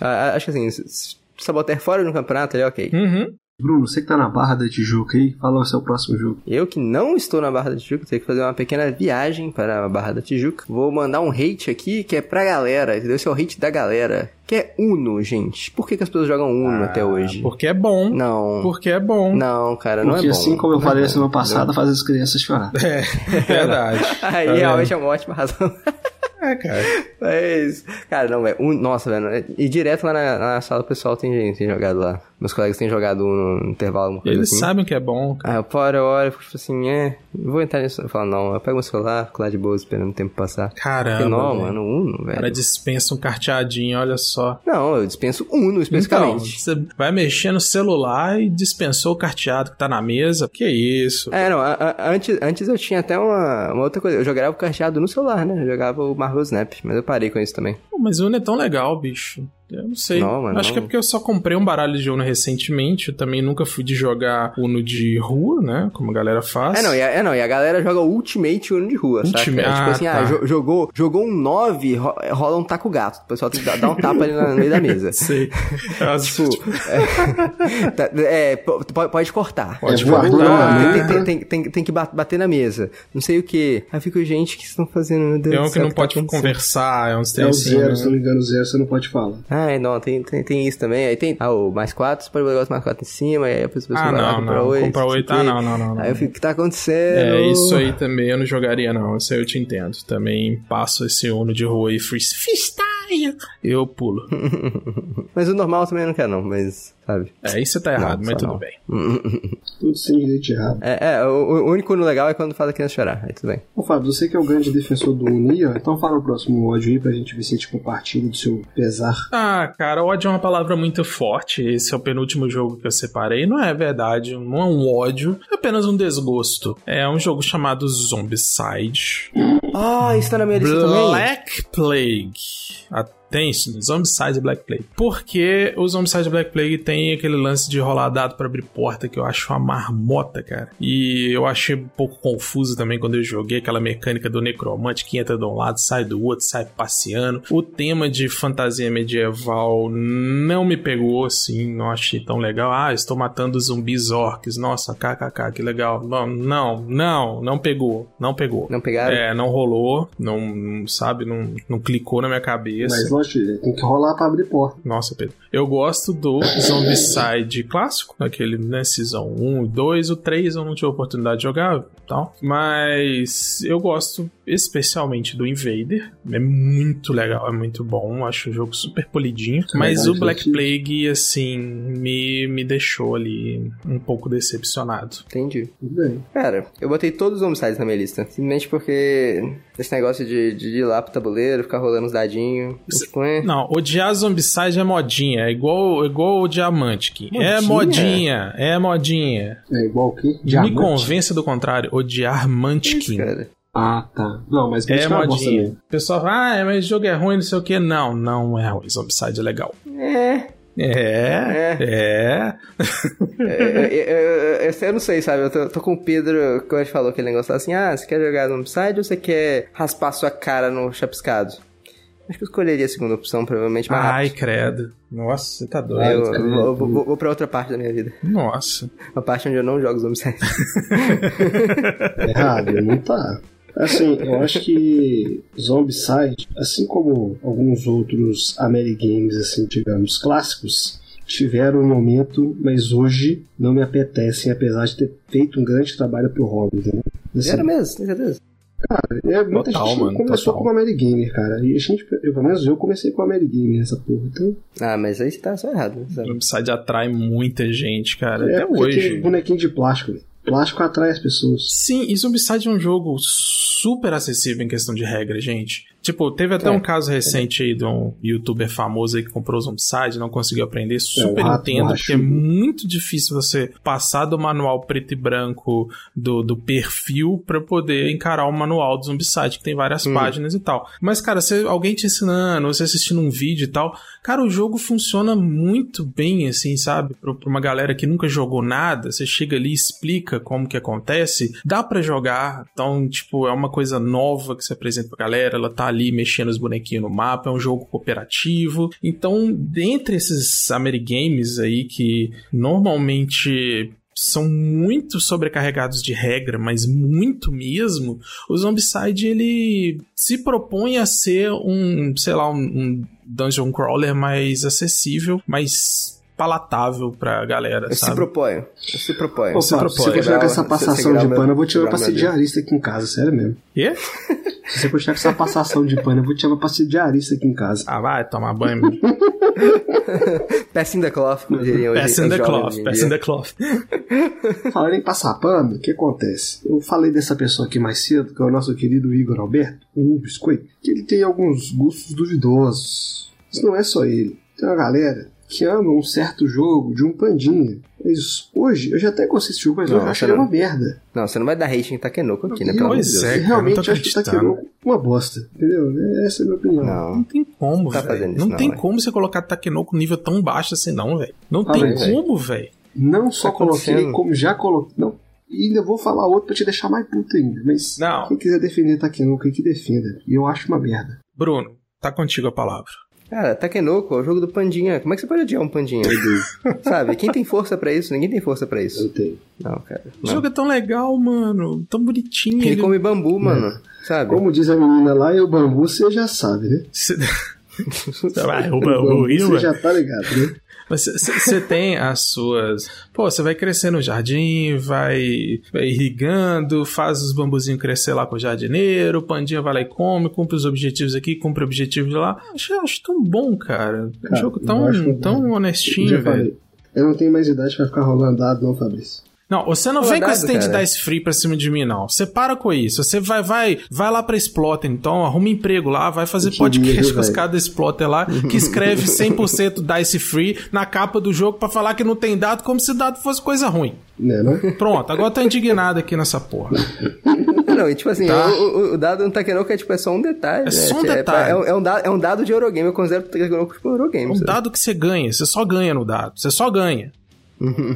S3: Acho que assim, se- se sabotar fora de um campeonato, ele é ok.
S2: Uhum.
S1: Bruno, você que tá na Barra da Tijuca aí, fala o seu próximo jogo.
S3: Eu que não estou na Barra da Tijuca, tenho que fazer uma pequena viagem para a Barra da Tijuca. Vou mandar um hate aqui que é pra galera, entendeu? Esse é o hate da galera. Que é Uno, gente. Por que, que as pessoas jogam Uno até hoje?
S2: Porque é bom.
S3: Não.
S2: Porque é bom.
S3: Não, cara, não
S1: Porque
S3: é bom.
S1: assim como eu
S3: é
S1: falei na semana passada, faz as crianças chorar.
S2: É, [laughs] verdade. [laughs]
S3: Aí
S2: Tá
S3: realmente é uma ótima razão.
S2: É, cara. [laughs]
S3: Mas, cara, não, velho. Um, nossa, velho. E direto lá na, na sala o pessoal tem gente tem jogado lá. Meus colegas têm jogado Uno no intervalo,
S2: Eles
S3: assim.
S2: sabem o que é bom, cara.
S3: Aí eu paro, eu olho fico tipo assim, é, vou entrar nisso. Eu falo, não, eu pego meu celular, fico lá de boa esperando o tempo passar.
S2: Caramba.
S3: Porque não,
S2: velho.
S3: mano, Uno,
S2: O
S3: velho.
S2: cara dispensa um carteadinho, olha só.
S3: Não, eu dispenso Uno
S2: Então,
S3: especificamente.
S2: você vai mexer no celular e dispensou o carteado que tá na mesa. Que isso?
S3: É, não, a- a- antes, antes eu tinha até uma, uma outra coisa. Eu jogava o carteado no celular, né? Eu jogava o Marvel Snap, mas eu parei com isso também.
S2: Mas o Uno é tão legal, bicho. Eu não sei.
S3: Não, mano,
S2: Acho
S3: não.
S2: que é porque eu só comprei um baralho de Uno recentemente. Eu também nunca fui de jogar Uno de rua, né? Como a galera faz.
S3: É não, e a, é, não, e a galera joga Ultimate Uno de rua,
S2: Ultimate-
S3: saca? É, tipo
S2: ah,
S3: assim,
S2: tá.
S3: ah, jo- jogou, jogou um 9, ro- rola um taco gato. O pessoal tem que dar, dar um tapa ali na- no meio da mesa. [laughs]
S2: Sei. [laughs] Eu,
S3: Tipo, é, [laughs] tá- é, po- pode, cortar.
S2: Pode cortar.
S1: na
S3: Tem,
S1: mesa.
S3: tem, tem, tem, tem que ba- bater na mesa. Não sei o que. Aí fica, gente, o que vocês estão fazendo? Meu Deus
S2: é um que não
S3: tá
S2: pode conversar, é
S1: É o
S2: assim.
S1: Zero,
S2: né?
S1: se não me engano, zero você não pode falar.
S3: Ai, não, tem, tem, tem isso também. Aí tem ah, o mais 4, você pode botar o mais 4 em cima, aí a pessoa
S2: Ah,
S3: vai lá
S2: não,
S3: comprar
S2: não.
S3: 8.
S2: Comprar oito, ah, não, não, não.
S3: Aí eu fico, o que tá acontecendo?
S2: É, isso aí também eu não jogaria, não. Isso aí eu te entendo. Também passo esse Uno de rua e free- freestyle. Eu pulo. [laughs]
S3: Mas o normal também eu não quero, não, mas, sabe?
S2: É, isso tá errado,
S3: Não,
S2: mas
S3: só
S2: tudo
S3: não.
S2: bem. [laughs]
S1: Tudo sem direito errado.
S3: É, é o, o único no legal é quando faz a criança chorar. Aí tudo bem.
S1: Ô Fábio, você que é o grande defensor do Uni, ó, então fala o próximo ódio aí pra gente ver se a gente compartilha do seu pesar.
S2: Ah, cara, ódio é uma palavra muito forte. Esse é o penúltimo jogo que eu separei. Não é verdade, não é um ódio, é apenas um desgosto. É um jogo chamado Zombicide.
S3: Ah, isso tá na minha lista também.
S2: Black Plague. Attention, Zombicide Black Plague. Porque o Zombicide Black Plague tem aquele lance de rolar dado pra abrir porta que eu acho uma marmota, cara. E eu achei um pouco confuso também quando eu joguei aquela mecânica do necromante que entra de um lado, sai do outro, sai passeando. O tema de fantasia medieval não me pegou, assim, não achei tão legal. Ah, estou matando zumbis orcs. Nossa, kkk, que legal. Não, não, não, não pegou, não pegou.
S3: Não pegaram?
S2: É, não rolou, não, não, sabe, não, não clicou na minha cabeça.
S1: Mas tem que rolar pra abrir porta.
S2: Nossa, Pedro. Eu gosto do Zombicide clássico, aquele, né, Season 1 e 2. O 3 eu não tive a oportunidade de jogar tal. Mas eu gosto especialmente do Invader. É muito legal, é muito bom. Acho o jogo super polidinho.
S1: É
S2: Mas
S1: verdade,
S2: o Black. Plague, assim, me, me deixou ali um pouco decepcionado.
S3: Entendi.
S1: Tudo bem.
S3: Cara, eu botei todos os homicides na minha lista. Simplesmente porque esse negócio de, de ir lá pro tabuleiro, ficar rolando os dadinhos. Tipo, é.
S2: Não, odiar Zombicide é modinha. É igual, igual o Diamantic. É
S3: Modinha?
S2: modinha, é modinha.
S1: É igual o quê?
S2: Me convença do contrário. Odiar Munchkin.
S3: cara.
S1: Ah, tá. Não, mas
S2: É
S1: bosta
S2: modinha.
S1: mesmo.
S2: O pessoal fala, ah, mas o jogo é ruim, não sei o que. Não, não é ruim. Zombicide é legal.
S3: É.
S2: É, é.
S3: é, é, é, é, eu não sei, sabe? Eu tô, tô com o Pedro, que a gente falou aquele negócio assim: ah, você quer jogar no Zombicide ou você quer raspar sua cara no chapiscado? Acho que eu escolheria a segunda opção, provavelmente mais
S2: Ai,
S3: rápido.
S2: credo. Nossa, você tá doido.
S3: eu, vou, vou, vou, vou pra outra parte da minha vida.
S2: Nossa.
S3: Uma parte onde eu não jogo Zombicide. [laughs]
S1: Errado, não tá. Assim, eu acho que Zombicide, assim como alguns outros Amerigames, assim, digamos, clássicos, tiveram um momento, mas hoje não me apetecem, apesar de ter feito um grande trabalho pro hobby, entendeu? Assim,
S3: Era mesmo, tem certeza.
S1: É, muita
S2: Total,
S1: gente
S2: mano,
S1: começou
S2: total.
S1: com o Amerigamer, cara. E a gente, eu, pelo menos eu comecei com o Amerigamer nessa porra. Então,
S3: Ah, mas aí você tá só errado, né? sabe?
S2: Zombicide atrai muita gente, cara.
S1: é
S2: Até
S1: porque
S2: hoje.
S1: tem bonequinho de plástico, velho. Plástico atrai as pessoas.
S2: Sim, e Zombicide é um jogo super acessível em questão de regra, gente. Tipo, teve até
S3: É.
S2: um caso recente aí de um youtuber famoso aí que comprou o Zombicide, não conseguiu aprender. Super
S1: o Rato
S2: entendo, porque é muito difícil você passar do manual preto e branco do, do perfil pra poder encarar o manual do Zombicide, que tem várias
S3: Hum.
S2: páginas e tal. Mas, cara, você, alguém te ensinando, você assistindo um vídeo e tal, cara, o jogo funciona muito bem, assim, sabe? Pra, pra uma galera que nunca jogou nada, você chega ali e explica como que acontece, dá pra jogar. Então, tipo, é uma coisa nova que você apresenta pra galera, ela tá ali mexendo os bonequinhos no mapa, é um jogo cooperativo. Então, dentre esses Amerigames aí que normalmente são muito sobrecarregados de regra, mas muito mesmo, o Zombicide ele se propõe a ser um, sei lá, um, um dungeon crawler mais acessível, mais palatável pra galera,
S3: Eu se
S2: sabe?
S3: proponho. Eu se proponho.
S1: Ô,
S2: se
S1: Fábio, se continuar com essa passação de pano, eu vou te chamar pra ser diarista aqui em casa, sério mesmo.
S2: Quê?
S1: Se você continuar com essa passação de pano, eu vou te chamar pra ser diarista aqui em casa.
S2: Ah, vai tomar banho.
S3: Pass [laughs] in the cloth, como diriam hoje.
S2: Pass in
S3: os
S2: the cloth,
S3: hoje em
S2: pass
S3: dia.
S2: in the cloth. [laughs]
S1: Falando em passar pano, o que acontece? Eu falei dessa pessoa aqui mais cedo, que é o nosso querido Igor Alberto, o Biscoito, que ele tem alguns gostos duvidosos. Mas não é só ele. Tem uma galera que ama um certo jogo de um pandinha. Mas hoje, eu já até gostei desse jogo, mas
S3: Não,
S1: hoje eu acho ele
S3: não.
S1: uma merda.
S3: Não, você não vai dar rating em Takenoko aqui, né? Pelo amor
S2: Pois
S3: de Deus.
S2: é,
S1: realmente acho que tá querendo uma bosta. Entendeu? Essa é a minha opinião.
S2: Não
S3: Não.
S2: tem como,
S3: Tá
S2: velho. Não
S3: não,
S2: tem
S3: velho.
S2: como você colocar Takenoko nível tão baixo assim, não, velho. Não
S1: Ah,
S2: tem
S1: velho.
S2: como, velho.
S1: Não só
S3: Tá
S1: coloquei, como já coloquei. Não. E ainda vou falar outro pra te deixar mais puto ainda. Mas
S2: Não.
S1: quem quiser defender Takenoko, que defenda. E eu acho uma merda.
S2: Bruno, tá contigo a palavra.
S3: Cara, Takenoko é o jogo do Pandinha. Como é que você pode odiar um Pandinha? [laughs] Sabe? Quem tem força pra isso? Ninguém tem força pra
S1: Eu
S3: isso.
S1: tenho.
S3: Não, cara.
S2: O
S3: Não.
S2: jogo é tão legal, mano. Tão bonitinho.
S3: Ele come bambu, mano. Sabe?
S1: Como diz a menina lá, e o bambu você já sabe, né?
S2: Cê- [laughs] Vai, o
S1: O
S2: bambu,
S1: bambu você
S2: mano.
S1: já tá ligado, né?
S2: Mas você tem as suas. Pô, você vai crescer no jardim, vai, vai irrigando, faz os bambuzinhos crescer lá com o jardineiro, o pandinha vai lá e come, cumpre os objetivos aqui, cumpre objetivos lá. Acho, acho tão bom, cara. Um
S1: Cara,
S2: jogo
S1: eu
S2: tão, tão honestinho, velho.
S1: Eu não tenho mais idade pra ficar rolando dado, não, Fabrício.
S2: Não, você não
S3: Pô,
S2: vem com esse tem de
S3: cara.
S2: dice free pra cima de mim, não. Você para com isso. Você vai, vai, vai lá pra Exploter, então, arruma emprego lá, vai fazer [laughs]
S1: queria,
S2: podcast
S1: viu,
S2: com os caras da Exploter lá, que escreve [laughs] 100% dice free na capa do jogo pra falar que não tem dado, como se dado fosse coisa ruim.
S1: Né, não?
S2: Pronto, agora eu tô indignado aqui nessa porra. [laughs]
S3: Não, e tipo assim,
S2: Tá.
S3: o, o- dado no Takenoko é tipo, é só um detalhe.
S2: É
S3: né?
S2: só um
S3: É-
S2: detalhe.
S3: É, é um dado, é um dado de Eurogame. Eu considero o Takenoko tipo um Eurogame.
S2: É um
S3: sabe?
S2: dado que você ganha, você só ganha no dado. Você só ganha.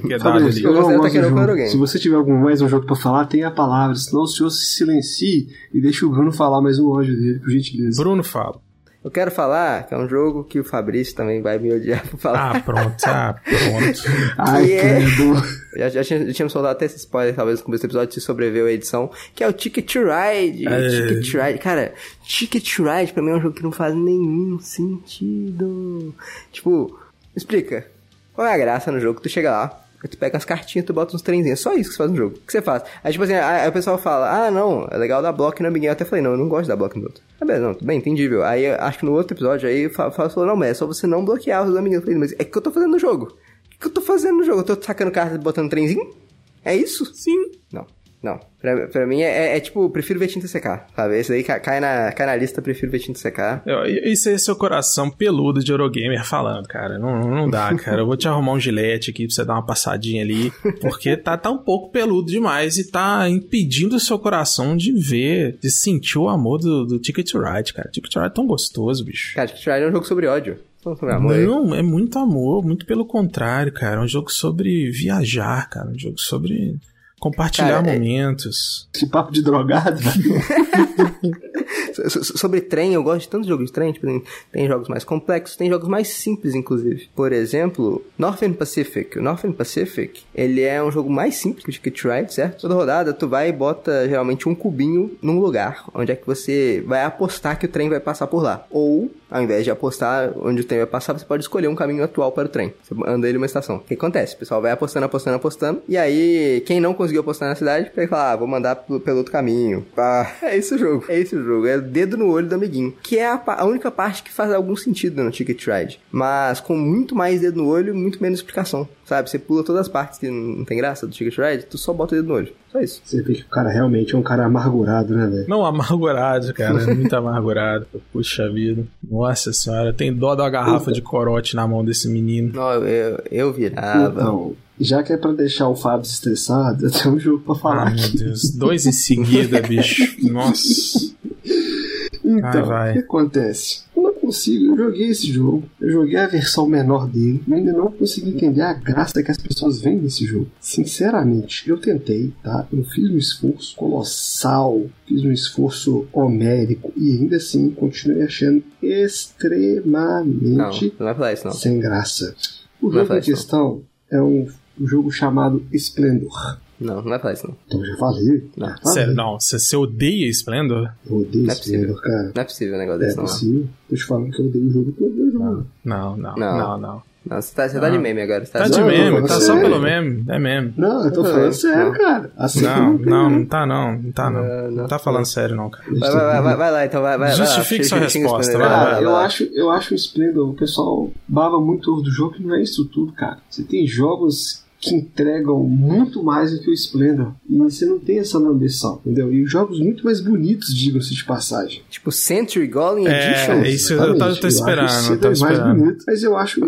S2: Que é dado ali.
S3: tá.
S1: Se você tiver algum, mais um jogo pra falar, tenha a palavra. Senão o senhor se silencie e deixa o Bruno falar mais um ódio dele, por gentileza.
S2: Bruno fala.
S3: Eu quero falar que é um jogo que o Fabrício também vai me odiar por falar.
S2: Ah, pronto, ah, pronto. [laughs]
S1: Ai,
S3: que é-
S1: credo. [laughs]
S3: Já, já, tinha- já tínhamos soltado até esse spoiler, talvez, no começo do episódio, se sobreviveu a edição, que é o Ticket to Ride.
S2: É.
S3: Ticket to Ride. Cara, Ticket to Ride pra mim é um jogo que não faz nenhum sentido. Tipo, explica. Qual é a graça no jogo? Tu chega lá, tu pega as cartinhas, tu bota uns trenzinhos. Só isso que você faz no jogo. O que você faz? Aí, tipo assim, aí, o pessoal fala, ah, não, é legal dar bloco no amiguinho. Eu até falei, não, eu não gosto de dar bloco no outro. Ah, beleza, não, tudo bem, entendível. Aí, eu acho que no outro episódio, aí o Fábio falou, não, mas é só você não bloquear os amiguinhos. Eu falei, mas é que eu tô fazendo no jogo. O que eu tô fazendo no jogo? Eu tô sacando carta e botando trenzinho? É isso?
S2: Sim.
S3: Não. Não. Pra, pra mim é, é, é tipo, prefiro ver tinta secar, sabe? Esse daí cai na, cai na lista, prefiro ver tinta secar.
S2: Isso aí é seu coração peludo de Eurogamer falando, cara. Não, não dá, [laughs] cara. Eu vou te arrumar um gilete aqui pra você dar uma passadinha ali. Porque tá, tá um pouco peludo demais e tá impedindo o seu coração de ver, de sentir o amor do, do Ticket to Ride, cara. Ticket to Ride é tão gostoso, bicho.
S3: Cara, Ticket Ride é um jogo sobre ódio. Não
S2: é muito amor, muito pelo contrário, cara. É um jogo sobre viajar, cara. Um jogo sobre compartilhar
S3: Cara, é-
S2: momentos.
S1: Que papo de drogado,
S3: so- [laughs] Sobre trem, eu gosto de tantos jogos de trem, tipo, tem, tem jogos mais complexos, tem jogos mais simples, inclusive. Por exemplo, Northern Pacific. O Northern Pacific, ele é um jogo mais simples que o Ticket Ride, certo? Toda rodada, tu vai e bota, geralmente, um cubinho num lugar, onde é que você vai apostar que o trem vai passar por lá. Ou, ao invés de apostar onde o trem vai passar, você pode escolher um caminho atual para o trem. Você anda ele uma estação. O que acontece? O pessoal vai apostando, apostando, apostando, e aí, quem não conseguiu apostar na cidade, pega e fala, ah, vou mandar pelo, pelo outro caminho. Ah, é esse o jogo. É esse o jogo. É dedo no olho do amiguinho. Que é a, a única parte que faz algum sentido no Ticket Ride. Mas com muito mais dedo no olho e muito menos explicação. Sabe? Você pula todas as partes que não tem graça do Ticket Ride, tu só bota o dedo no olho. Só isso.
S1: Você vê que o cara realmente é um cara amargurado, né, velho?
S2: Não, amargurado, cara. [laughs] Muito amargurado. Puxa vida. Nossa senhora, tem dó da garrafa de corote na mão desse menino.
S3: Não, eu, eu, eu virava.
S1: Então, já que é pra deixar o Fábio estressado, eu tenho um jogo pra falar
S2: Ai, meu
S1: aqui.
S2: Deus. Dois em seguida, bicho. Nossa.
S1: Então,
S2: Ai, vai.
S1: o que acontece? Eu não consigo, eu joguei esse jogo, eu joguei a versão menor dele, e ainda não consegui entender a graça que as pessoas veem nesse jogo. Sinceramente, eu tentei, tá? Eu fiz um esforço colossal, fiz um esforço homérico, e ainda assim continuei achando
S3: Não,
S1: extremamente
S3: não vai falar isso, não.
S1: sem graça. O
S3: Não
S1: jogo em
S3: isso, não.
S1: questão é um, um jogo chamado Splendor.
S3: Não, não vai falar isso, não.
S1: Então eu já falei.
S3: Não.
S1: já falei.
S2: Sério, não. Você odeia Splendor?
S1: Eu odeio
S3: Não é possível.
S1: Splendor, cara.
S3: Não é possível um negócio
S1: É
S3: desse, não.
S1: possível. Tô te falando que eu odeio o jogo todo. Eu jogo.
S2: Não, não,
S3: Não.
S2: não, não.
S3: Não, você tá, você tá de meme agora. Você
S2: Tá de meme,
S1: não,
S2: tá só pelo meme. É meme.
S1: Não, eu tô
S3: Não,
S1: falando sério,
S3: não.
S1: cara. Assim
S2: Não,
S1: eu
S2: não, não tá não. Não tá não.
S3: Não,
S2: Não tá falando sério não, cara.
S3: Vai, vai, vai, vai, lá, então vai, vai.
S2: Justifique sua resposta, vai.
S1: Cara,
S3: vai
S1: eu
S3: lá.
S1: acho, eu acho o Splendor, o pessoal baba muito ovo do jogo que não é isso tudo, cara. Você tem jogos que entregam muito mais do que o Splendor. E você não tem essa ambição, entendeu? E jogos muito mais bonitos, digam-se de passagem.
S3: Tipo, Century Golem
S2: É,
S3: Edition.
S2: isso eu tava- eu tô
S1: Exatamente.
S2: esperando,
S1: acho
S2: eu
S1: o
S2: tô
S1: Splendor mais
S2: esperando.
S1: bonito. Mas eu acho o,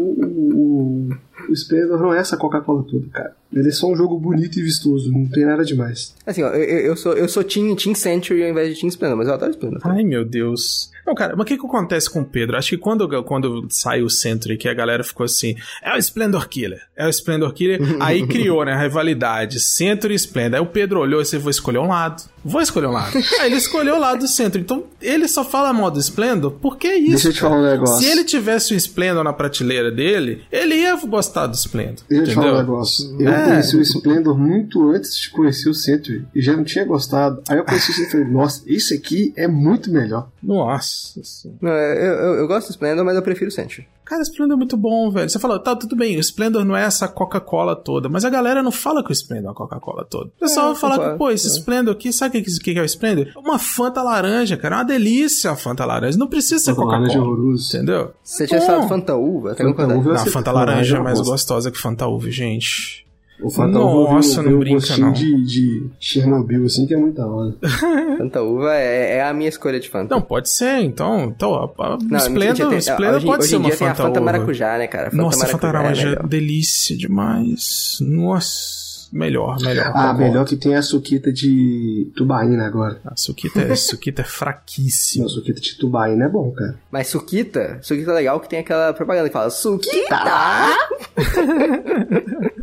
S1: o, Splendor não é essa Coca-Cola toda, cara. Ele é só um jogo bonito e vistoso, não tem nada demais.
S3: Assim, ó, eu, eu eu sou, eu sou Team, team Century ao invés de Team Splendor, mas eu adoro Splendor.
S2: Ai, meu Deus. Não, cara, mas o que que acontece com o Pedro? Acho que quando, quando saiu o Century, que a galera ficou assim, é o Splendor Killer, é o Splendor Killer, aí [laughs] criou, né, a rivalidade, Century e Splendor. Aí o Pedro olhou e você vou escolher um lado. Vou escolher um lado. [laughs] aí ele escolheu o lado do Century. Então, ele só fala mal do Splendor, por que isso?
S1: Deixa eu te falar um negócio.
S2: Se ele tivesse o Splendor na prateleira dele, ele ia gostar do Splendor.
S1: Deixa eu te falar um negócio. Eu
S2: É.
S1: conheci o Splendor muito antes de conhecer o Century. E já não tinha gostado. Aí eu conheci o Century e falei, nossa, esse aqui é muito melhor.
S2: Nossa senhora.
S3: Não, eu, eu, eu gosto do Splendor, mas eu prefiro o Century.
S2: Cara, o Splendor é muito bom, velho. Você fala, tá, tudo bem, o Splendor não é essa Coca-Cola toda, mas a galera não fala que o Splendor é uma Coca-Cola toda. O pessoal
S3: É,
S2: vai falar que, pô, esse
S3: é.
S2: Splendor aqui, sabe o que, que, que é o Splendor? É Uma Fanta laranja, cara. É uma delícia a Fanta laranja. Não precisa ser
S1: Fanta laranja é
S2: Coca-Cola. Entendeu?
S3: Se você tinha falado Fanta Uva, até
S1: Fanta. Uva
S2: Não, a
S1: sei
S2: Fanta
S1: que
S2: laranja é mais
S1: gosto.
S2: gostosa que Fanta uva, gente.
S1: O Fanta
S2: Nossa,
S1: Uva
S2: não
S1: veio um
S2: brinca,
S1: gostinho
S2: não.
S1: De, de Chernobyl, assim, que é muito da hora. [laughs]
S3: Fanta Uva é, é a minha escolha de Fanta.
S2: Não, pode ser, então. Então, a, a
S3: Não, tem-
S2: Splendor
S3: hoje,
S2: pode
S3: hoje
S2: ser
S3: em
S2: uma
S3: dia tem a
S2: Fanta,
S3: Fanta
S2: uva.
S3: maracujá, né, cara? Fanta
S2: Nossa, Fanta
S3: é
S2: laranja é
S3: melhor.
S2: delícia demais. Nossa, melhor, melhor.
S1: Ah,
S2: concordo.
S1: melhor que tem a suquita de tubaína agora.
S2: A Suquita é, Suquita é fraquíssima.
S1: Não, a suquita de tubaína é bom, cara.
S3: Mas Suquita, Suquita é legal que tem aquela propaganda que fala Suquita! [laughs]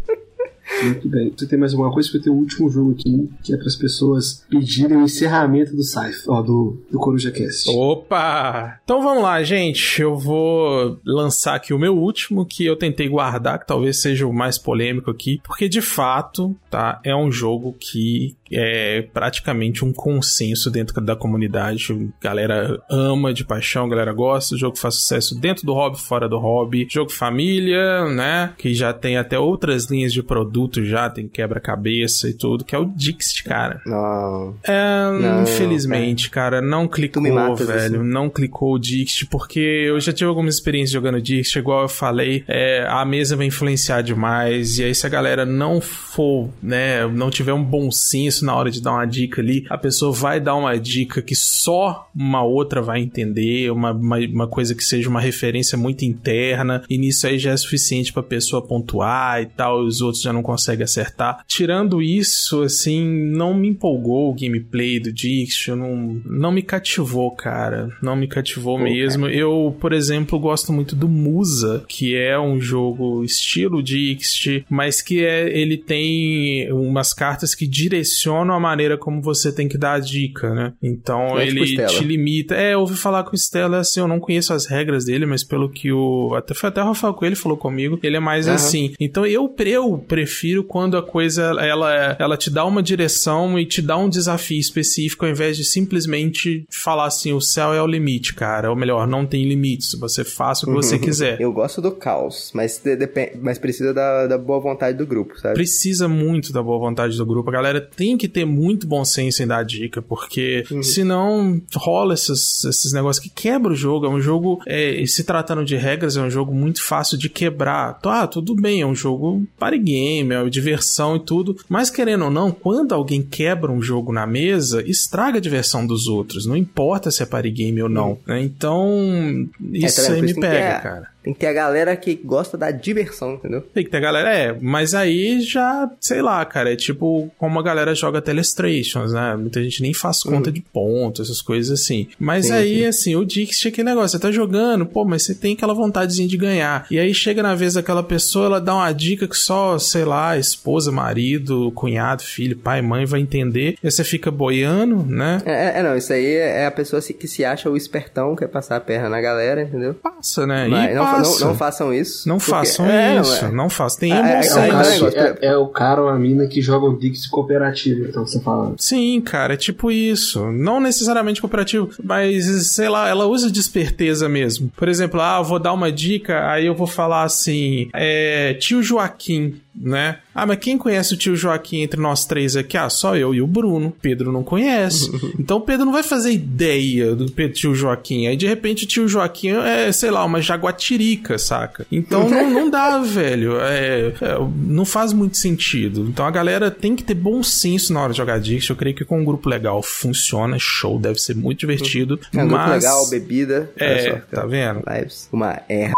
S1: Muito bem. Você tem mais alguma coisa? Porque tenho o último jogo aqui, que é para as pessoas pedirem o encerramento do Saif, ó, do, do Coruja Cast.
S2: Opa! Então vamos lá, gente. Eu vou lançar aqui o meu último, que eu tentei guardar, que talvez seja o mais polêmico aqui, porque de fato, tá? É um jogo que é praticamente um consenso dentro da comunidade. Galera ama de paixão, galera gosta. O jogo faz sucesso dentro do hobby, fora do hobby. Jogo família, né? Que já tem até outras linhas de produto adulto já, tem quebra-cabeça e tudo, que é o Dixit, cara.
S3: Não.
S2: É,
S3: Não,
S2: infelizmente, cara, não clicou,
S3: matas,
S2: velho.
S3: assim.
S2: Não clicou o Dixit, porque eu já tive algumas experiências jogando Dixit, igual eu falei, é, a mesa vai influenciar demais, e aí se a galera não for, né, não tiver um bom senso na hora de dar uma dica ali, a pessoa vai dar uma dica que só uma outra vai entender, uma, uma, uma coisa que seja uma referência muito interna, e nisso aí já é suficiente pra pessoa pontuar e tal, e os outros já não conseguem acertar. Tirando isso, assim, não me empolgou o gameplay do Dixit, não, não me cativou, cara. Não me cativou
S3: Pô,
S2: mesmo. Eu, por exemplo, gosto muito do Musa, que é um jogo estilo Dixit, mas que é, ele tem umas cartas que direcionam a maneira como você tem que dar a dica, né? Então
S3: É
S2: ele te limita. É, eu ouvi falar com o Stella, assim, eu não conheço as regras dele, mas pelo que o. Até foi até o Rafael Coelho falou comigo, ele é mais
S3: Aham.
S2: assim. Então eu, eu prefiro quando a coisa ela, ela te dá uma direção e te dá um desafio específico, ao invés de simplesmente falar assim: o céu é o limite, cara. Ou melhor, não tem limites. Você faça o que você quiser.
S3: Eu gosto do caos, mas, de- depen- mas precisa da, da boa vontade do grupo, sabe?
S2: Precisa muito da boa vontade do grupo. A galera tem que ter muito bom senso em dar dica, porque senão rola esses, esses negócios que quebra o jogo. É um jogo, é, se tratando de regras, é um jogo muito fácil de quebrar. Ah, tudo bem, é um jogo party game, é diversão e tudo. Mas querendo ou não, quando alguém quebra um jogo na mesa, estraga a diversão dos outros. Não importa se é party game ou não. né? Então, isso
S3: tá vendo?
S2: aí me
S3: isso
S2: pega, cara.
S3: Tem que ter a galera que gosta da diversão, entendeu?
S2: Tem que ter galera, é, mas aí já, sei lá, cara, é tipo como a galera joga Telestrations, né? Muita gente nem faz conta de pontos, essas coisas assim. Mas
S3: Sim,
S2: aí,
S3: sim.
S2: assim, o Dix tinha aquele negócio, você tá jogando, pô, mas você tem aquela vontadezinha de ganhar. E aí chega na vez daquela pessoa, ela dá uma dica que só, sei lá, esposa, marido, cunhado, filho, pai, mãe vai entender. E aí você fica boiando, né?
S3: É, é, é, não, isso aí é a pessoa que se acha o espertão, quer passar a perna na galera, entendeu?
S2: Passa, né?
S3: Mas
S2: e
S3: não, não, não façam isso.
S2: Não
S3: porque-
S2: façam
S3: é,
S2: isso,
S3: é.
S2: não, façam. Tem
S3: É, é,
S1: É, o
S2: senso.
S1: que- é, é o cara ou a mina que jogam Dix cooperativo, então você tá falando.
S2: Sim, cara, é tipo isso. Não necessariamente cooperativo, mas sei lá, ela usa de esperteza mesmo. Por exemplo, ah, eu vou dar uma dica, aí eu vou falar assim: é, tio Joaquim, né? Ah, mas quem conhece o tio Joaquim entre nós três aqui? Ah, só eu e o Bruno. Pedro não conhece. [laughs] então o Pedro não vai fazer ideia do tio Joaquim. Aí de repente o tio Joaquim é, sei lá, uma jaguatirica, saca? Então não, não dá, [laughs] velho. É, é, não faz muito sentido. Então a galera tem que ter bom senso na hora de jogar Dix. Eu creio que com um grupo legal funciona, show, deve ser muito divertido.
S3: É um grupo
S2: mas...
S3: legal, bebida.
S2: É,
S3: só,
S2: tá vendo?
S3: Lives. Uma erra.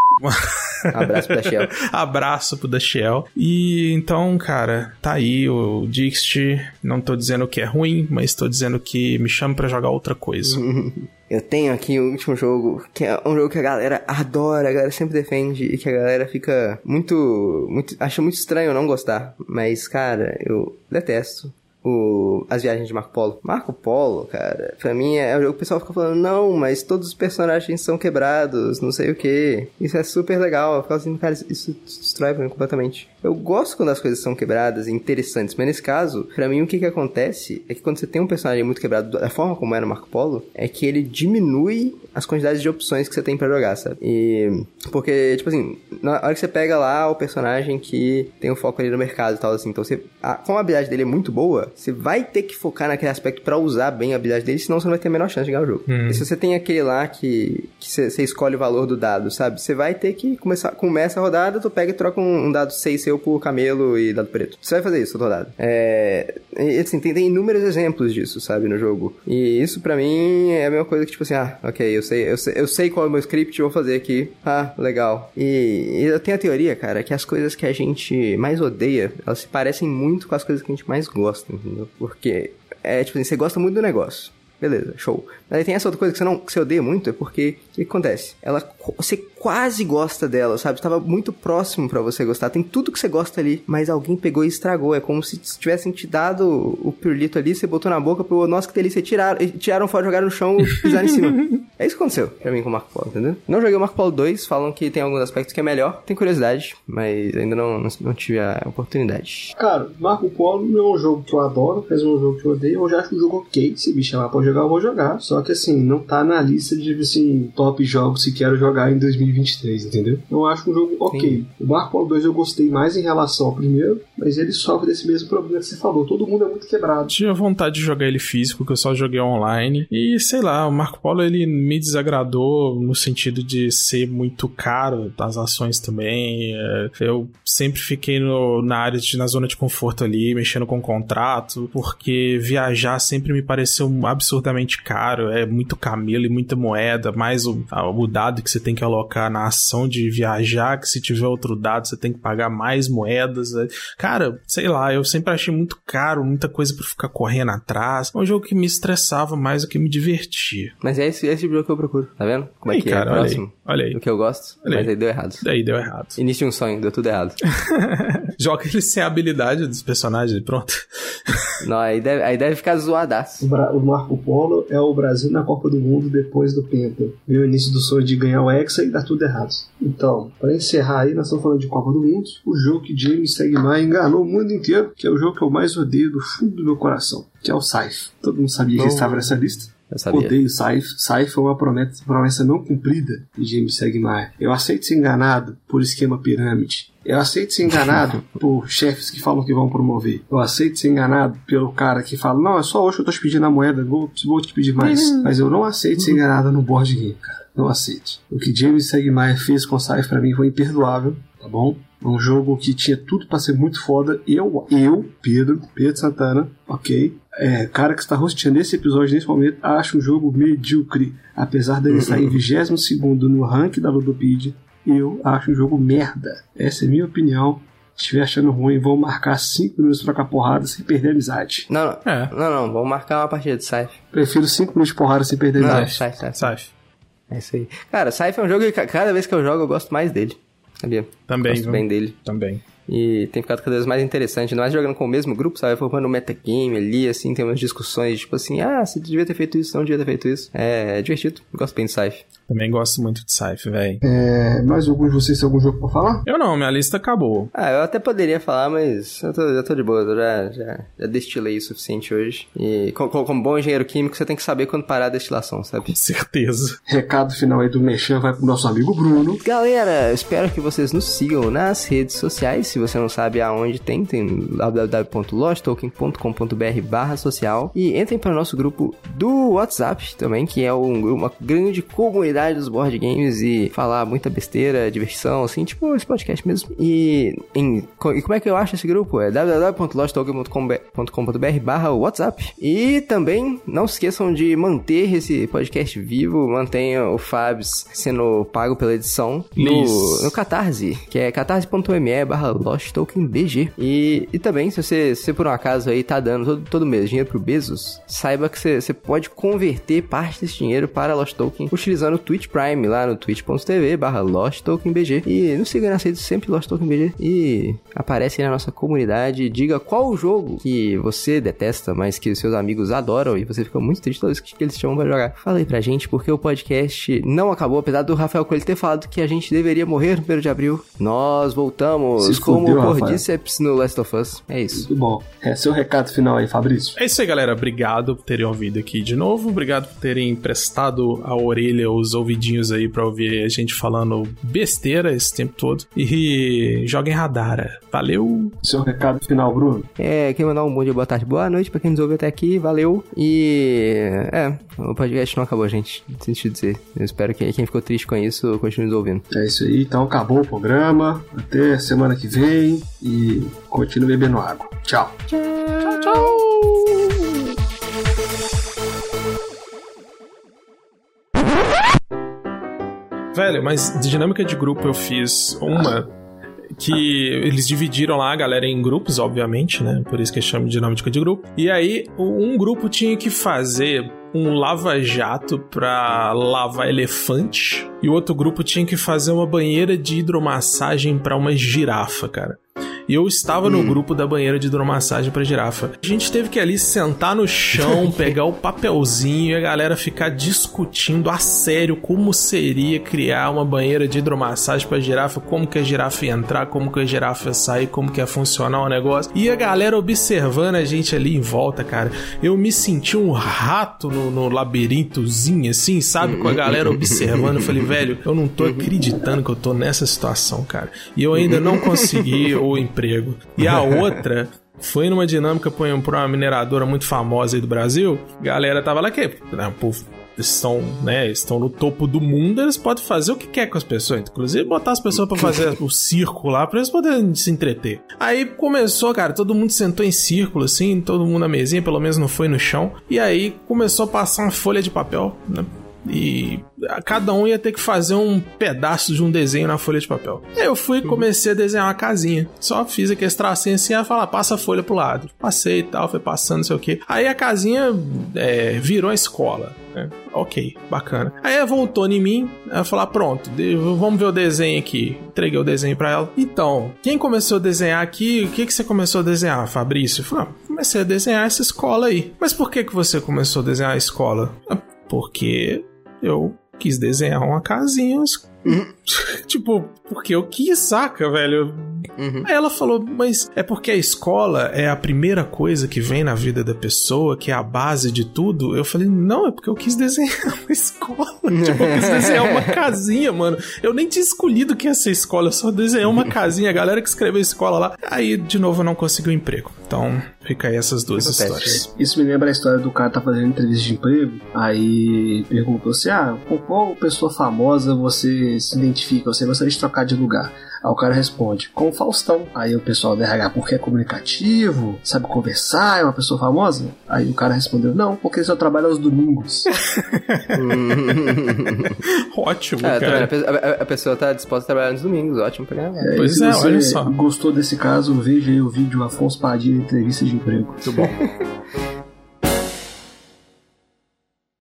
S3: Abraço pra Shell.
S2: Abraço pro da Shell. [laughs] E então, cara, tá aí o Dixit. Não tô dizendo que é ruim, mas tô dizendo que me chama pra jogar outra coisa. [laughs]
S3: Eu tenho aqui o último jogo, que é um jogo que a galera adora, a galera sempre defende e que a galera fica muito, muito acha muito estranho não gostar, mas cara, eu detesto. O, as viagens de Marco Polo. Marco Polo, cara, pra mim é um jogo que o pessoal fica falando, não, mas todos os personagens são quebrados, não sei o que. Isso é super legal. Eu falo assim, cara, isso- destrói pra mim completamente. Eu gosto quando as coisas são quebradas e interessantes, mas nesse caso, pra mim o que que acontece é que quando você tem um personagem muito quebrado, da forma como era o Marco Polo, é que ele diminui as quantidades de opções que você tem pra jogar, sabe? E porque tipo assim, na hora que você pega lá o personagem que tem um foco ali no mercado e tal assim, então você, a, como a habilidade dele é muito boa, você vai ter que focar naquele aspecto pra usar bem a habilidade dele, senão você não vai ter a menor chance de ganhar o jogo. E se você tem aquele lá que você escolhe o valor do dado, sabe? Você vai ter que começar começa a rodada, tu pega e troca um, um dado 6 seu por camelo e dado preto. Você vai fazer isso toda rodada. É, e, assim, tem, tem inúmeros exemplos disso, sabe, no jogo. E isso pra mim é a mesma coisa que tipo assim, ah, OK, eu sei, eu sei, eu sei qual é o meu script, vou fazer aqui. Ah, legal. E, e eu tenho a teoria, cara, que as coisas que a gente mais odeia, elas se parecem muito com as coisas que a gente mais gosta, entendeu? Porque é tipo assim, você gosta muito do negócio. Beleza, show. Mas aí tem essa outra coisa que você, não, que você odeia muito, é porque o que acontece? Ela, você quase gosta dela, sabe? Estava muito próximo pra você gostar. Tem tudo que você gosta ali, mas alguém pegou e estragou. É como se tivessem te dado o pirulito ali, você botou na boca, pro nossa, que delícia, tiraram, e tiraram fora, jogaram no chão e [laughs] pisaram em cima. É isso que aconteceu pra mim com o Marco Polo, entendeu? Não joguei o Marco Polo 2, falam que tem alguns aspectos que é melhor. Tem curiosidade, mas ainda não, não, não tive a oportunidade.
S1: Cara, Marco Polo não é um jogo que eu adoro, mas é um jogo que eu odeio. Eu já acho um jogo ok se me chamar pra jogar jogar, eu vou jogar. Só que assim, não tá na lista de assim, top jogos que quero jogar em 2023, entendeu? Eu acho um jogo ok. Sim. O Marco Polo 2 eu gostei mais em relação ao primeiro, mas ele sofre desse mesmo problema que você falou. Todo mundo é muito quebrado.
S2: Tinha vontade de jogar ele físico, que eu só joguei online. E sei lá, o Marco Polo ele me desagradou no sentido de ser muito caro, as ações também. É, eu sempre fiquei no, na área de, na zona de conforto ali, mexendo com contrato, porque viajar sempre me pareceu absurdamente caro. É muito camelo e muita moeda, mais o, o dado que você tem que alocar na ação de viajar, que se tiver outro dado você tem que pagar mais moedas. É, cara, sei lá, eu sempre achei muito caro, muita coisa para ficar correndo atrás. É um jogo que me estressava mais do que me divertia.
S3: Mas é esse, esse jogo que eu procuro, tá vendo? Como é
S2: aí,
S3: que
S2: cara,
S3: é
S2: olha próximo? Aí, olha aí.
S3: O que eu gosto, olha mas aí. aí deu errado.
S2: Daí deu errado.
S3: Início de um sonho, deu tudo errado. [laughs]
S2: Joga ele sem a habilidade dos personagens e pronto.
S3: Não, aí deve, aí deve ficar zoadaço.
S1: O, o Marco Polo é o Brasil na Copa do Mundo depois do Penta. Viu o início do sonho de ganhar o Hexa e dá tudo errado. Então, para encerrar aí, nós estamos falando de Copa do Mundo, o jogo que James Stegmaier enganou o mundo inteiro, que é o jogo que eu mais odeio do fundo do meu coração, que é o Scythe. Todo mundo sabia que estava nessa lista.
S3: Eu sabia.
S1: Odeio Scythe. Scythe foi uma promessa, promessa não cumprida de James Segmaier. Eu aceito ser enganado por esquema pirâmide. Eu aceito ser enganado [laughs] por chefes que falam que vão promover. Eu aceito ser enganado pelo cara que fala, não, é só hoje eu tô te pedindo a moeda, vou, vou te pedir mais. Uhum. Mas eu não aceito ser enganado no board game, cara. Não aceito. O que James Segmaier fez com Scythe pra mim foi imperdoável, tá bom? Um jogo que tinha tudo para ser muito foda. Eu, eu, Pedro, Pedro Santana, ok? É, cara que está rosteando esse episódio nesse momento, acha um jogo medíocre. Apesar dele sair em 22 no ranking da Ludopedia, eu acho um jogo merda. Essa é a minha opinião. Se estiver achando ruim, vou marcar 5 minutos pra trocar porrada sem perder a amizade.
S3: Não, não. É. Não, não. Vamos marcar uma partida de Scythe.
S1: Prefiro 5 minutos de porrada sem perder a amizade.
S3: Não, Scythe, Scythe. É isso aí. Cara, Scythe é um jogo que cada vez que eu jogo eu gosto mais dele. Sabia?
S2: Também.
S3: Gosto bem dele.
S2: Também.
S3: E tem ficado cada vez mais interessante, mais jogando com o mesmo grupo, sabe? Formando um metagame ali, assim, tem umas discussões, tipo assim, ah, você devia ter feito isso, não devia ter feito isso. É, é divertido, gosto bem de Scythe.
S2: Também gosto muito de Scythe, velho.
S1: É, mais algum de vocês tem algum jogo pra falar?
S2: Eu não, minha lista acabou.
S3: Ah, eu até poderia falar, mas eu tô, eu tô de boa, eu já, já, já destilei o suficiente hoje. E como, como bom engenheiro químico, você tem que saber quando parar a destilação, sabe?
S2: Com certeza.
S1: Recado final aí do Mechan vai pro nosso amigo Bruno.
S3: Galera, espero que vocês nos sigam nas redes sociais. Se você não sabe aonde tem, tem www.losttoken.com.br barra social. E entrem para o nosso grupo do WhatsApp também, que é um, uma grande comunidade comunidade dos board games e falar muita besteira, diversão, assim, tipo esse podcast mesmo. E, em, e como é que eu acho esse grupo? É www.losttoken.com.br barra WhatsApp. E também não se esqueçam de manter esse podcast vivo, mantenha o Fabs sendo pago pela edição no, no Catarse, que é catarse.me barra LostTokenBG. E, e também, se você, se por um acaso aí tá dando todo, todo mês dinheiro pro Bezos, saiba que você, você pode converter parte desse dinheiro para Lost Token utilizando Twitch Prime, lá no twitch.tv barra LostTokenBG. E nos siga nas redes sempre LostTokenBG. E aparece aí na nossa comunidade. Diga qual o jogo que você detesta, mas que os seus amigos adoram e você fica muito triste toda vez que eles chamam pra jogar. Fala aí pra gente, porque o podcast não acabou, apesar do Rafael Coelho ter falado que a gente deveria morrer no 1 de abril. Nós voltamos Se como fudeu, Cordyceps no Last of Us. É isso.
S1: Muito bom. É seu recado final aí, Fabrício.
S2: É isso aí, galera. Obrigado por terem ouvido aqui de novo. Obrigado por terem prestado a orelha os ouvidinhos aí pra ouvir a gente falando besteira esse tempo todo. E joguem Radara. Valeu!
S1: Seu recado final, Bruno?
S3: É, quem mandar um bom dia, boa tarde, boa noite pra quem nos ouviu até aqui. Valeu! E. É, o podcast não acabou, gente. Senti dizer. Eu espero que quem ficou triste com isso continue nos ouvindo.
S1: É isso aí, então acabou o programa. Até semana que vem e continue bebendo água. Tchau.
S3: Tchau, tchau. tchau.
S2: Velho, mas de dinâmica de grupo eu fiz uma que eles dividiram lá a galera em grupos, obviamente, né? Por isso que chama de dinâmica de grupo. E aí, um grupo tinha que fazer um lava-jato pra lavar elefante e o outro grupo tinha que fazer uma banheira de hidromassagem para uma girafa, cara. E eu estava no grupo da banheira de hidromassagem pra girafa. A gente teve que ali sentar no chão, [laughs] pegar o papelzinho e a galera ficar discutindo a sério como seria criar uma banheira de hidromassagem pra girafa, como que a girafa ia entrar, como que a girafa ia sair, como que ia funcionar o negócio. E a galera observando a gente ali em volta, cara. Eu me senti um rato no, no labirintozinho, assim, sabe? Com a galera observando. Eu falei, [laughs] velho, eu não tô acreditando que eu tô nessa situação, cara. E eu ainda não consegui [laughs] o emprego. E a [laughs] outra foi numa dinâmica pra uma mineradora muito famosa aí do Brasil. Galera tava lá que, né, pô, estão, né, estão no topo do mundo, eles podem fazer o que quer com as pessoas, inclusive botar as pessoas para fazer [laughs] o circo lá para eles poderem se entreter. Aí começou, cara, todo mundo sentou em círculo assim, todo mundo na mesinha, pelo menos não foi no chão. E aí começou a passar uma folha de papel, né? E cada um ia ter que fazer um pedaço de um desenho na folha de papel. Aí eu fui e comecei a desenhar uma casinha. Só fiz aquele tracinho assim, ia falar, passa a folha pro lado. Passei e tal, foi passando, não sei o que. Aí a casinha é, virou a escola. Né? Ok, bacana. Aí ela voltou em mim, ela falou: pronto, vamos ver o desenho aqui. Entreguei o desenho para ela. Então, quem começou a desenhar aqui? O que, que você começou a desenhar, Fabrício? Eu falei, ah, comecei a desenhar essa escola aí. Mas por que, que você começou a desenhar a escola? Ah, porque eu quis desenhar uma casinha. Uhum. [laughs] tipo, porque eu quis, saca, velho? Uhum. Aí ela falou, mas é porque a escola é a primeira coisa que vem na vida da pessoa, que é a base de tudo. Eu falei, não, é porque eu quis desenhar uma escola. [laughs] tipo, eu quis desenhar uma casinha, mano. Eu nem tinha escolhido que ia ser escola, eu só desenhei uma casinha. A galera que escreveu escola lá. Aí, de novo, eu não consegui um emprego. Então, fica aí essas duas histórias.
S1: Isso me lembra a história do cara tá fazendo entrevista de emprego. Aí perguntou assim: ah, com qual pessoa famosa você se identifica? Você gostaria de trocar de lugar? Aí o cara responde, com o Faustão. Aí o pessoal do RH, porque é comunicativo, sabe conversar, é uma pessoa famosa? Aí o cara respondeu, não, porque ele só trabalha aos domingos. [laughs] [laughs]
S2: ótimo,
S3: é,
S2: cara.
S3: A, a, pessoa tá disposta a trabalhar nos domingos, ótimo pra
S1: é, Pois é, olha só. gostou desse caso, veja aí o vídeo Afonso Padilha, entrevista de emprego.
S2: Muito bom. [laughs]